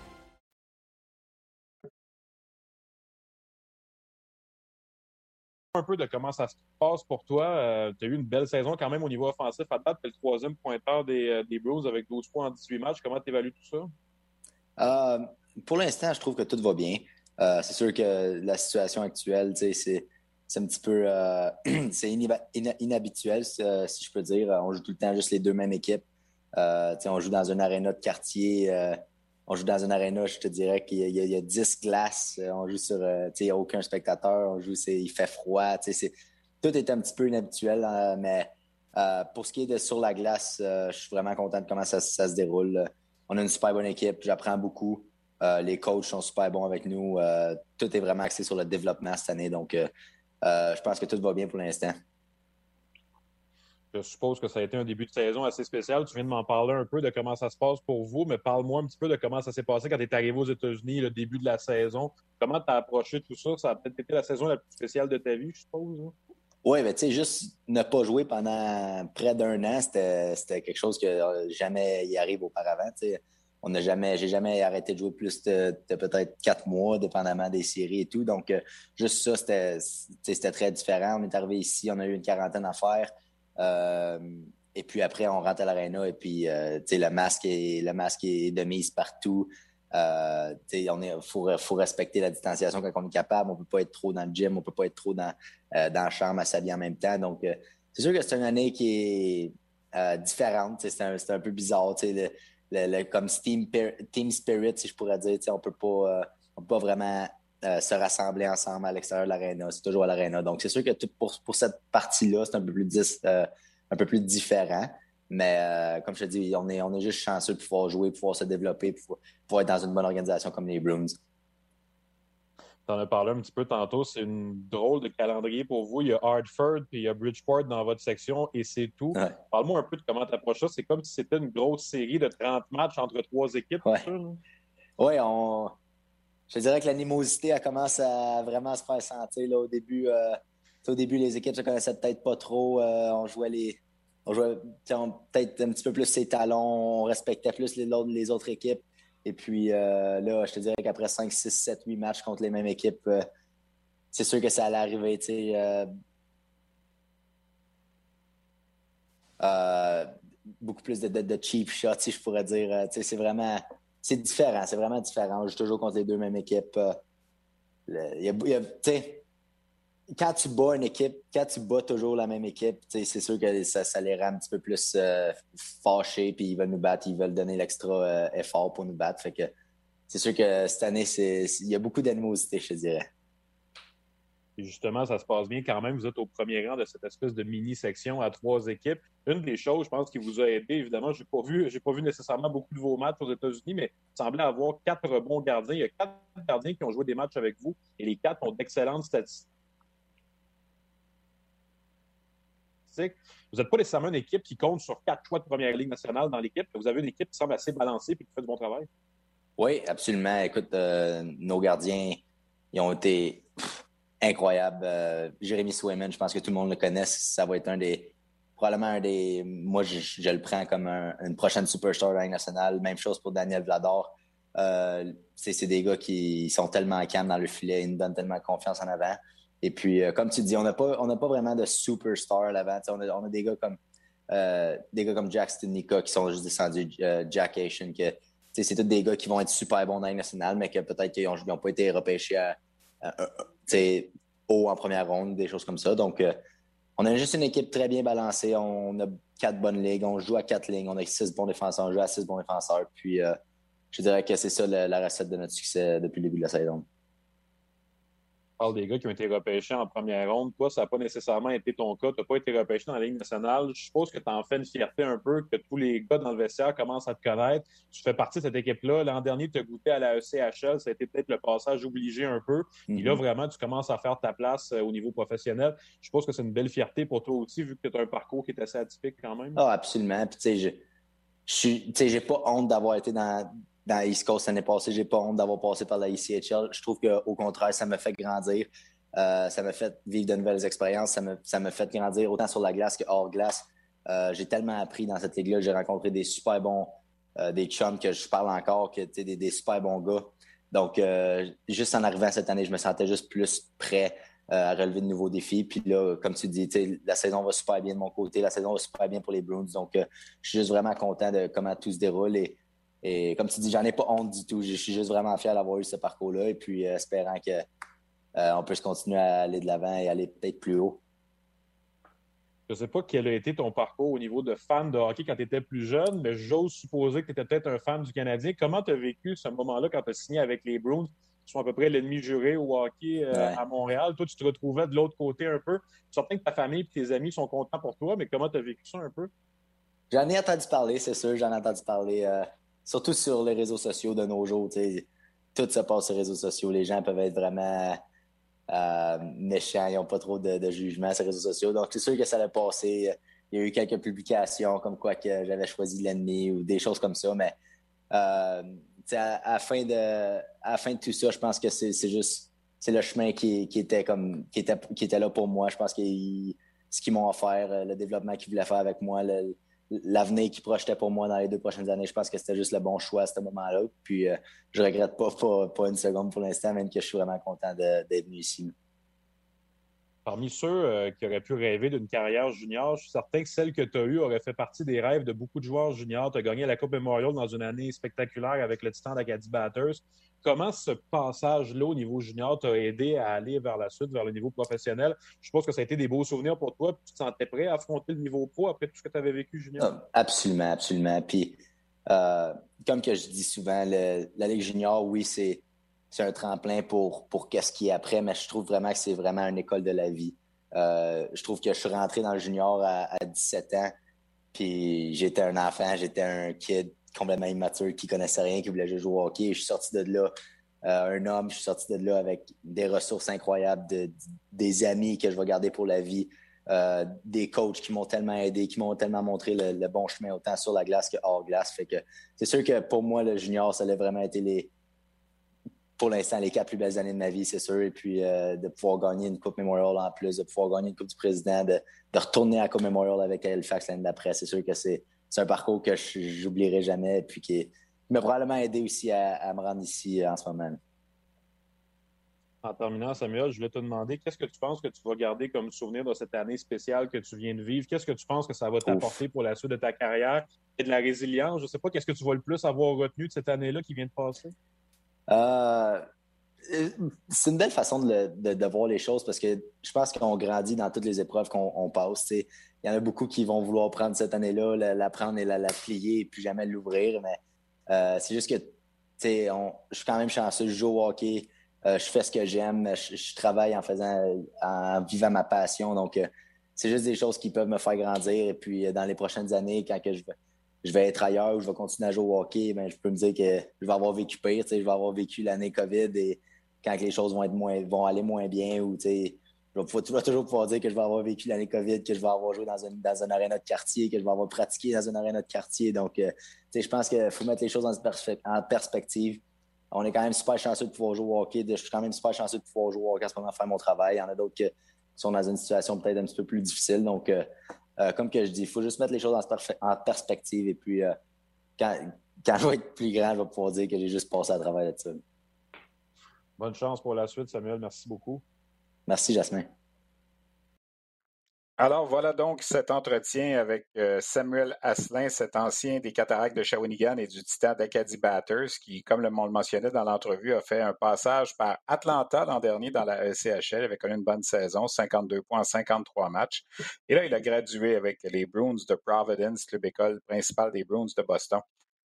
Speaker 9: Un peu de comment ça se passe pour toi. Euh, tu as eu une belle saison quand même au niveau offensif. À date, tu es le troisième pointeur des, euh, des Blues avec 12 points en 18 matchs. Comment tu évalues tout ça?
Speaker 10: Euh, pour l'instant, je trouve que tout va bien. C'est sûr que la situation actuelle, c'est, un petit peu c'est inhabituel, si je peux dire. On joue tout le temps juste les deux mêmes équipes. on joue dans une aréna de quartier on joue dans une arena, je te dirais qu'il y, a 10 glaces. Euh, on joue sur. Euh, il n'y a aucun spectateur. On joue, il fait froid. tout est un petit peu inhabituel, hein, mais euh, pour ce qui est de sur la glace, je suis vraiment content de comment ça, se déroule. On a une super bonne équipe. J'apprends beaucoup. les coachs sont super bons avec nous. tout est vraiment axé sur le développement cette année. Donc, je pense que tout va bien pour l'instant.
Speaker 9: Je suppose que ça a été un début de saison assez spécial. Tu viens de m'en parler un peu de comment ça se passe pour vous, mais parle-moi un petit peu de comment ça s'est passé quand tu es arrivé aux États-Unis, le début de la saison. Comment tu as approché tout ça? Ça a peut-être été la saison la plus spéciale de ta vie, je suppose. Hein?
Speaker 10: Oui, mais tu sais, juste ne pas jouer pendant près d'un an, c'était quelque chose que euh, jamais y arrive auparavant. On n'a jamais, j'ai jamais arrêté de jouer plus de, peut-être quatre mois, dépendamment des séries et tout. Donc, euh, juste ça, c'était très différent. On est arrivé ici, on a eu une quarantaine à faire. Euh, et puis après, on rentre à l'aréna et puis euh, le masque est le masque est de mise partout. Euh, il faut, faut, respecter la distanciation quand on est capable. On peut pas être trop dans le gym, on peut pas être trop dans, dans la chambre à s'habiller en même temps. Donc, c'est sûr que c'est une année qui est différente. C'est un, un, peu bizarre. Le, le, comme team, team spirit, si je pourrais dire. On on peut pas vraiment se rassembler ensemble à l'extérieur de l'aréna. C'est toujours à l'aréna. Donc, c'est sûr que pour, pour cette partie-là, c'est un, peu plus un peu plus différent. Mais comme je te dis, on est, on est juste chanceux de pouvoir jouer, de pouvoir se développer, de pouvoir, être dans une bonne organisation comme les Bruins.
Speaker 9: Tu en as parlé un petit peu tantôt. C'est une drôle de calendrier pour vous. Il y a Hartford puis il y a Bridgeport dans votre section et c'est tout. Parle-moi un peu de comment tu approches ça. C'est comme si c'était une grosse série de 30 matchs entre trois équipes.
Speaker 10: Oui, on... je dirais que l'animosité commence à vraiment se faire sentir. Là, au, début, euh, au début, les équipes se connaissaient peut-être pas trop. Euh, on jouait les. On jouait peut-être un petit peu plus ses talons, on respectait plus les, autres équipes. Et puis euh, là, je te dirais qu'après 5, 6, 7, 8 matchs contre les mêmes équipes, c'est sûr que ça allait arriver. Beaucoup plus de, cheap shots, je pourrais dire. c'est vraiment. C'est différent. C'est vraiment différent. Joue toujours contre les deux mêmes équipes. A, quand tu bats une équipe, quand tu bats toujours la même équipe, c'est sûr que ça, les rend un petit peu plus euh, fâchés, puis ils veulent nous battre, ils veulent donner l'extra euh, effort pour nous battre. Que c'est sûr que cette année, il y a beaucoup d'animosité, je te dirais.
Speaker 9: Justement, ça se passe bien quand même. Vous êtes au premier rang de cette espèce de mini-section à trois équipes. Une des choses, je pense, qui vous a aidé, évidemment, je n'ai pas, vu, pas vu nécessairement beaucoup de vos matchs aux États-Unis, mais il semblait avoir quatre bons gardiens. Il y a quatre gardiens qui ont joué des matchs avec vous et les quatre ont d'excellentes statistiques Vous n'êtes pas nécessairement une équipe qui compte sur quatre choix de première ligue nationale dans l'équipe. Vous avez une équipe qui semble assez balancée et qui fait du bon travail.
Speaker 10: Oui, absolument. Écoute, euh, nos gardiens, ils ont été incroyables. Euh, Jérémy Swayman, je pense que tout le monde le connaît. Ça va être un des. Probablement un des. Moi, je, le prends comme une prochaine superstar de la nationale. Même chose pour Daniel Vlador. Euh, c'est des gars qui sont tellement calmes dans le filet, ils nous donnent tellement confiance en avant. Et puis, euh, comme tu dis, on n'a pas, pas vraiment de superstar à l'avant. On a, des gars comme des gars comme Jack Stinica qui sont juste descendus, Jack Asian, que c'est tous des gars qui vont être super bons dans la nationale, mais que peut-être qu'ils n'ont pas été repêchés à, haut en première ronde, des choses comme ça. Donc, on a juste une équipe très bien balancée. On a quatre bonnes ligues. On joue à quatre lignes. On a six bons défenseurs. On joue à six bons défenseurs. Puis, je dirais que c'est ça la recette de notre succès depuis le début de la saison
Speaker 9: parle des gars qui ont été repêchés en première ronde. Toi, ça n'a pas nécessairement été ton cas. Tu n'as pas été repêché dans la Ligue nationale. Je suppose que tu en fais une fierté un peu, que tous les gars dans le vestiaire commencent à te connaître. Tu fais partie de cette équipe-là. L'an dernier, tu as goûté à la ECHL. Ça a été peut-être le passage obligé un peu. Et là, mhm. vraiment, tu commences à faire ta place euh, au niveau professionnel. Je suppose que c'est une belle fierté pour toi aussi, vu que tu as un parcours qui est assez atypique quand même.
Speaker 10: Ah, absolument. Puis, tu sais, je j'ai pas honte d'avoir été dans, dans East Coast l'année passée. J'ai pas honte d'avoir passé par la ECHL. Je trouve qu'au contraire, ça me fait grandir. Euh, ça m'a fait vivre de nouvelles expériences. Ça me, fait grandir autant sur la glace que hors glace. Euh, j'ai tellement appris dans cette ligue-là. J'ai rencontré des super bons, euh, des chums que je parle encore, que des, des super bons gars. Donc, juste en arrivant cette année, je me sentais juste plus prêt à relever de nouveaux défis. Puis là, comme tu dis, la saison va super bien de mon côté. La saison va super bien pour les Bruins. Donc, je suis juste vraiment content de comment tout se déroule. Et et comme tu dis, j'en ai pas honte du tout. Je suis juste vraiment fier d'avoir eu ce parcours-là et puis euh, espérant qu'on euh, puisse continuer à aller de l'avant et aller peut-être plus haut.
Speaker 9: Je ne sais pas quel a été ton parcours au niveau de fan de hockey quand tu étais plus jeune, mais j'ose supposer que tu étais peut-être un fan du Canadien. Comment tu as vécu ce moment-là quand tu as signé avec les Bruins, qui sont à peu près l'ennemi juré au hockey euh, à Montréal? Toi, tu te retrouvais de l'autre côté un peu. Certain que ta famille et tes amis sont contents pour toi, mais comment tu as vécu ça un peu?
Speaker 10: J'en ai entendu parler, c'est sûr, j'en ai entendu parler surtout sur les réseaux sociaux de nos jours. Tout se passe sur les réseaux sociaux. Les gens peuvent être vraiment euh, méchants. Ils n'ont pas trop de, jugement sur les réseaux sociaux. Donc, c'est sûr que ça allait passer. Il y a eu quelques publications comme quoi que j'avais choisi l'ennemi ou des choses comme ça. Mais euh, à, la fin de, à fin de tout ça, je pense que c'est juste c'est le chemin qui, était comme qui était, qui était là pour moi. Je pense que ce qu'ils m'ont offert, le développement qu'ils voulaient faire avec moi, l'avenir qu'ils projetaient pour moi dans les deux prochaines années, je pense que c'était juste le bon choix à ce moment-là. Puis euh, je regrette pas, pas, une seconde pour l'instant, même que je suis vraiment content d'être venu ici.
Speaker 9: Parmi ceux euh, qui auraient pu rêver d'une carrière junior, je suis certain que celle que tu as eue aurait fait partie des rêves de beaucoup de joueurs juniors. Tu as gagné la Coupe Memorial dans une année spectaculaire avec le Titan d'Acadie Batters. Comment ce passage-là au niveau junior t'a aidé à aller vers la suite, vers le niveau professionnel? Je pense que ça a été des beaux souvenirs pour toi. tu te sentais prêt à affronter le niveau pro après tout ce que tu avais vécu junior?
Speaker 10: Ah, absolument, absolument. Puis, euh, comme je dis souvent, la Ligue junior, oui, c'est c'est un tremplin pour, pour qu'est-ce qui est après, mais je trouve vraiment que c'est vraiment une école de la vie. Euh, je trouve que je suis rentré dans le junior à, 17 ans, puis j'étais un enfant, j'étais un kid complètement immature qui connaissait rien, qui voulait juste jouer au hockey. Je suis sorti de là euh, un homme, je suis sorti de là avec des ressources incroyables, des amis que je vais garder pour la vie, euh, des coachs qui m'ont tellement aidé, qui m'ont tellement montré le, bon chemin autant sur la glace que hors glace. Fait que c'est sûr que pour moi, le junior, ça a vraiment été les, pour l'instant, les quatre plus belles années de ma vie, c'est sûr. Et puis, euh, de pouvoir gagner une Coupe Memorial en plus, de pouvoir gagner une Coupe du Président, de, retourner à la Coupe Memorial avec Halifax l'année d'après, c'est sûr que c'est un parcours que je n'oublierai jamais et puis qui m'a probablement aidé aussi à, me rendre ici en ce moment.
Speaker 9: En terminant, Samuel, je voulais te demander qu'est-ce que tu penses que tu vas garder comme souvenir de cette année spéciale que tu viens de vivre? Qu'est-ce que tu penses que ça va t'apporter pour la suite de ta carrière? Et de la résilience? Je ne sais pas, qu'est-ce que tu vas le plus avoir retenu de cette année-là qui vient de passer?
Speaker 10: Euh, c'est une belle façon de, voir les choses parce que je pense qu'on grandit dans toutes les épreuves qu'on passe. Il y en a beaucoup qui vont vouloir prendre cette année-là, la, prendre et la, plier et puis jamais l'ouvrir. Mais euh, c'est juste que je suis quand même chanceux. Je joue au hockey, euh, je fais ce que j'aime, je, travaille en faisant, en vivant ma passion. Donc, c'est juste des choses qui peuvent me faire grandir. Et puis, dans les prochaines années, quand que je vais je vais être ailleurs ou je vais continuer à jouer au hockey, ben, je peux me dire que je vais avoir vécu pire, je vais avoir vécu l'année COVID et quand les choses vont, être moins, vont aller moins bien ou je vais toujours pouvoir dire que je vais avoir vécu l'année COVID, que je vais avoir joué dans une, dans un aréna de quartier, que je vais avoir pratiqué dans un aréna de quartier. Donc, euh, je pense qu'il faut mettre les choses en, perspective. On est quand même super chanceux de pouvoir jouer au hockey. Je suis quand même super chanceux de pouvoir jouer au hockey en ce moment, faire mon travail. Il y en a d'autres qui sont dans une situation peut-être un petit peu plus difficile. Donc, euh, euh, comme que je dis, il faut juste mettre les choses en, perspective. Et puis, euh, quand, quand, je vais être plus grand, je vais pouvoir dire que j'ai juste passé à travers de ça.
Speaker 9: Bonne chance pour la suite, Samuel. Merci beaucoup.
Speaker 10: Merci, Jasmin.
Speaker 1: Alors voilà donc cet entretien avec euh, Samuel Asselin, cet ancien des Cataractes de Shawinigan et du Titan d'Acadie Batters, qui, comme le, on le mentionnait dans l'entrevue, a fait un passage par Atlanta l'an dernier dans la ECHL, avait connu une bonne saison, 52 points en 53 matchs. Et là, il a gradué avec les Bruins de Providence, club école principale des Bruins de Boston.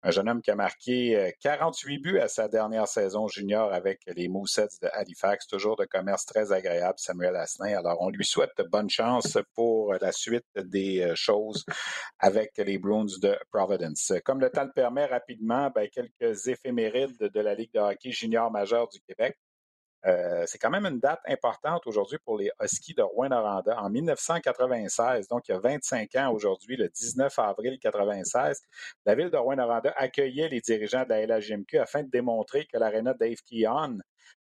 Speaker 1: Un jeune homme qui a marqué 48 euh, buts à sa dernière saison junior avec les Moussets de Halifax. Toujours de commerce très agréable, Samuel Asselin. Alors, on lui souhaite bonne chance pour la suite des euh, choses avec les Bruins de Providence. Comme le temps le permet, rapidement, ben, quelques éphémérides de la Ligue de hockey junior majeur du Québec. Euh, c'est quand même une date importante aujourd'hui pour les Huskies de Rouen-Noranda. En 1996, donc il y a 25 ans aujourd'hui, le 19 avril 1996, la ville de Rouen-Noranda accueillait les dirigeants de la LHMQ afin de démontrer que l'aréna Dave Keon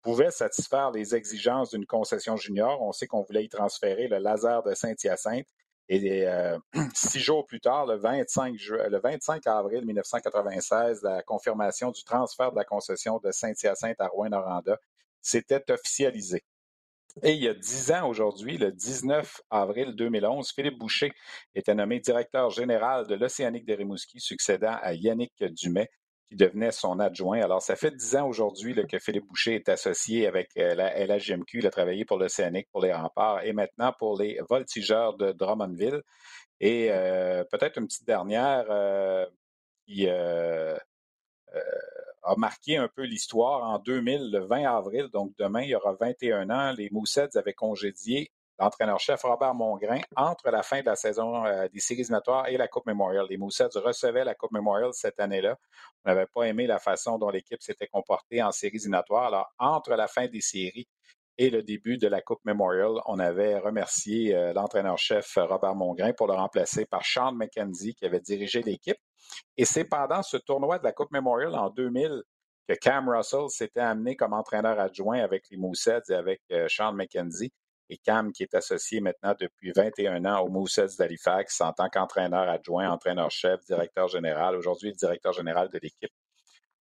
Speaker 1: pouvait satisfaire les exigences d'une concession junior. On sait qu'on voulait y transférer le laser de Saint-Hyacinthe. Et euh, six jours plus tard, le 25, le 25 avril 1996, la confirmation du transfert de la concession de Saint-Hyacinthe à Rouen-Noranda c'était officialisé. Et il y a dix ans aujourd'hui, le 19 avril 2011, Philippe Boucher était nommé directeur général de l'Océanique de Rimouski, succédant à Yannick Dumais, qui devenait son adjoint. Alors, ça fait dix ans aujourd'hui que Philippe Boucher est associé avec euh, la LHGMQ. Il a travaillé pour l'Océanique, pour les remparts et maintenant pour les voltigeurs de Drummondville. Et euh, peut-être une petite dernière euh, qui a marqué un peu l'histoire en 2000, le 20 avril. Donc, demain, il y aura 21 ans. Les Moussets avaient congédié l'entraîneur-chef Robert Mongrain entre la fin de la saison euh, des séries éliminatoires et la Coupe Memorial. Les Moussets recevaient la Coupe Memorial cette année-là. On n'avait pas aimé la façon dont l'équipe s'était comportée en séries éliminatoires. Alors, entre la fin des séries et le début de la Coupe Memorial, on avait remercié euh, l'entraîneur-chef Robert Mongrain pour le remplacer par Sean McKenzie qui avait dirigé l'équipe. Et c'est pendant ce tournoi de la Coupe Memorial en 2000 que Cam Russell s'était amené comme entraîneur adjoint avec les Moussets et avec euh, Sean McKenzie. Et Cam, qui est associé maintenant depuis 21 ans aux Moussets d'Halifax en tant qu'entraîneur adjoint, entraîneur-chef, directeur général, aujourd'hui directeur général de l'équipe.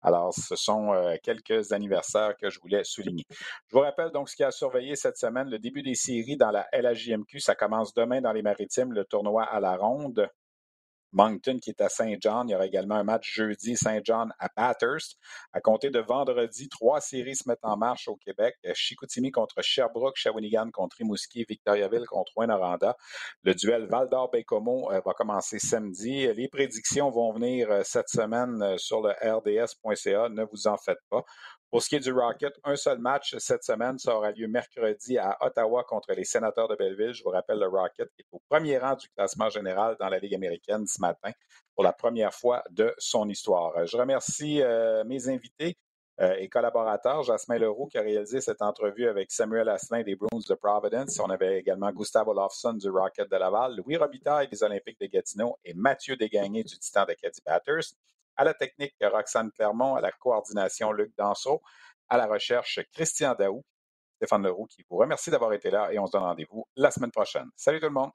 Speaker 1: Alors, ce sont euh, quelques anniversaires que je voulais souligner. Je vous rappelle donc ce qui a surveillé cette semaine, le début des séries dans la LHJMQ. Ça commence demain dans les Maritimes, le tournoi à la ronde. Moncton qui est à Saint John. Il y aura également un match jeudi Saint John à Bathurst. À compter de vendredi, trois séries se mettent en marche au Québec. Chicoutimi contre Sherbrooke, Shawinigan contre Rimouski, Victoriaville contre Rwanda. Le duel Val-d'Or-Bécomo euh, va commencer samedi. Les prédictions vont venir euh, cette semaine euh, sur le rds.ca. Ne vous en faites pas. Pour ce qui est du Rocket, un seul match cette semaine. Ça aura lieu mercredi à Ottawa contre les sénateurs de Belleville. Je vous rappelle, le Rocket est au premier rang du classement général dans la Ligue américaine ce matin pour la première fois de son histoire. Je remercie euh, mes invités euh, et collaborateurs, Jasmin Leroux qui a réalisé cette entrevue avec Samuel Asselin des Bruins de Providence. On avait également Gustavo Olofsson du Rocket de Laval, Louis Robitaille des Olympiques de Gatineau et Mathieu Desgagnés du Titan d'Acadie Batters à la technique Roxane Clermont, à la coordination Luc Danseau, à la recherche Christian Daou, Stéphane Leroux qui vous remercie d'avoir été là et on se donne rendez-vous la semaine prochaine. Salut tout le monde!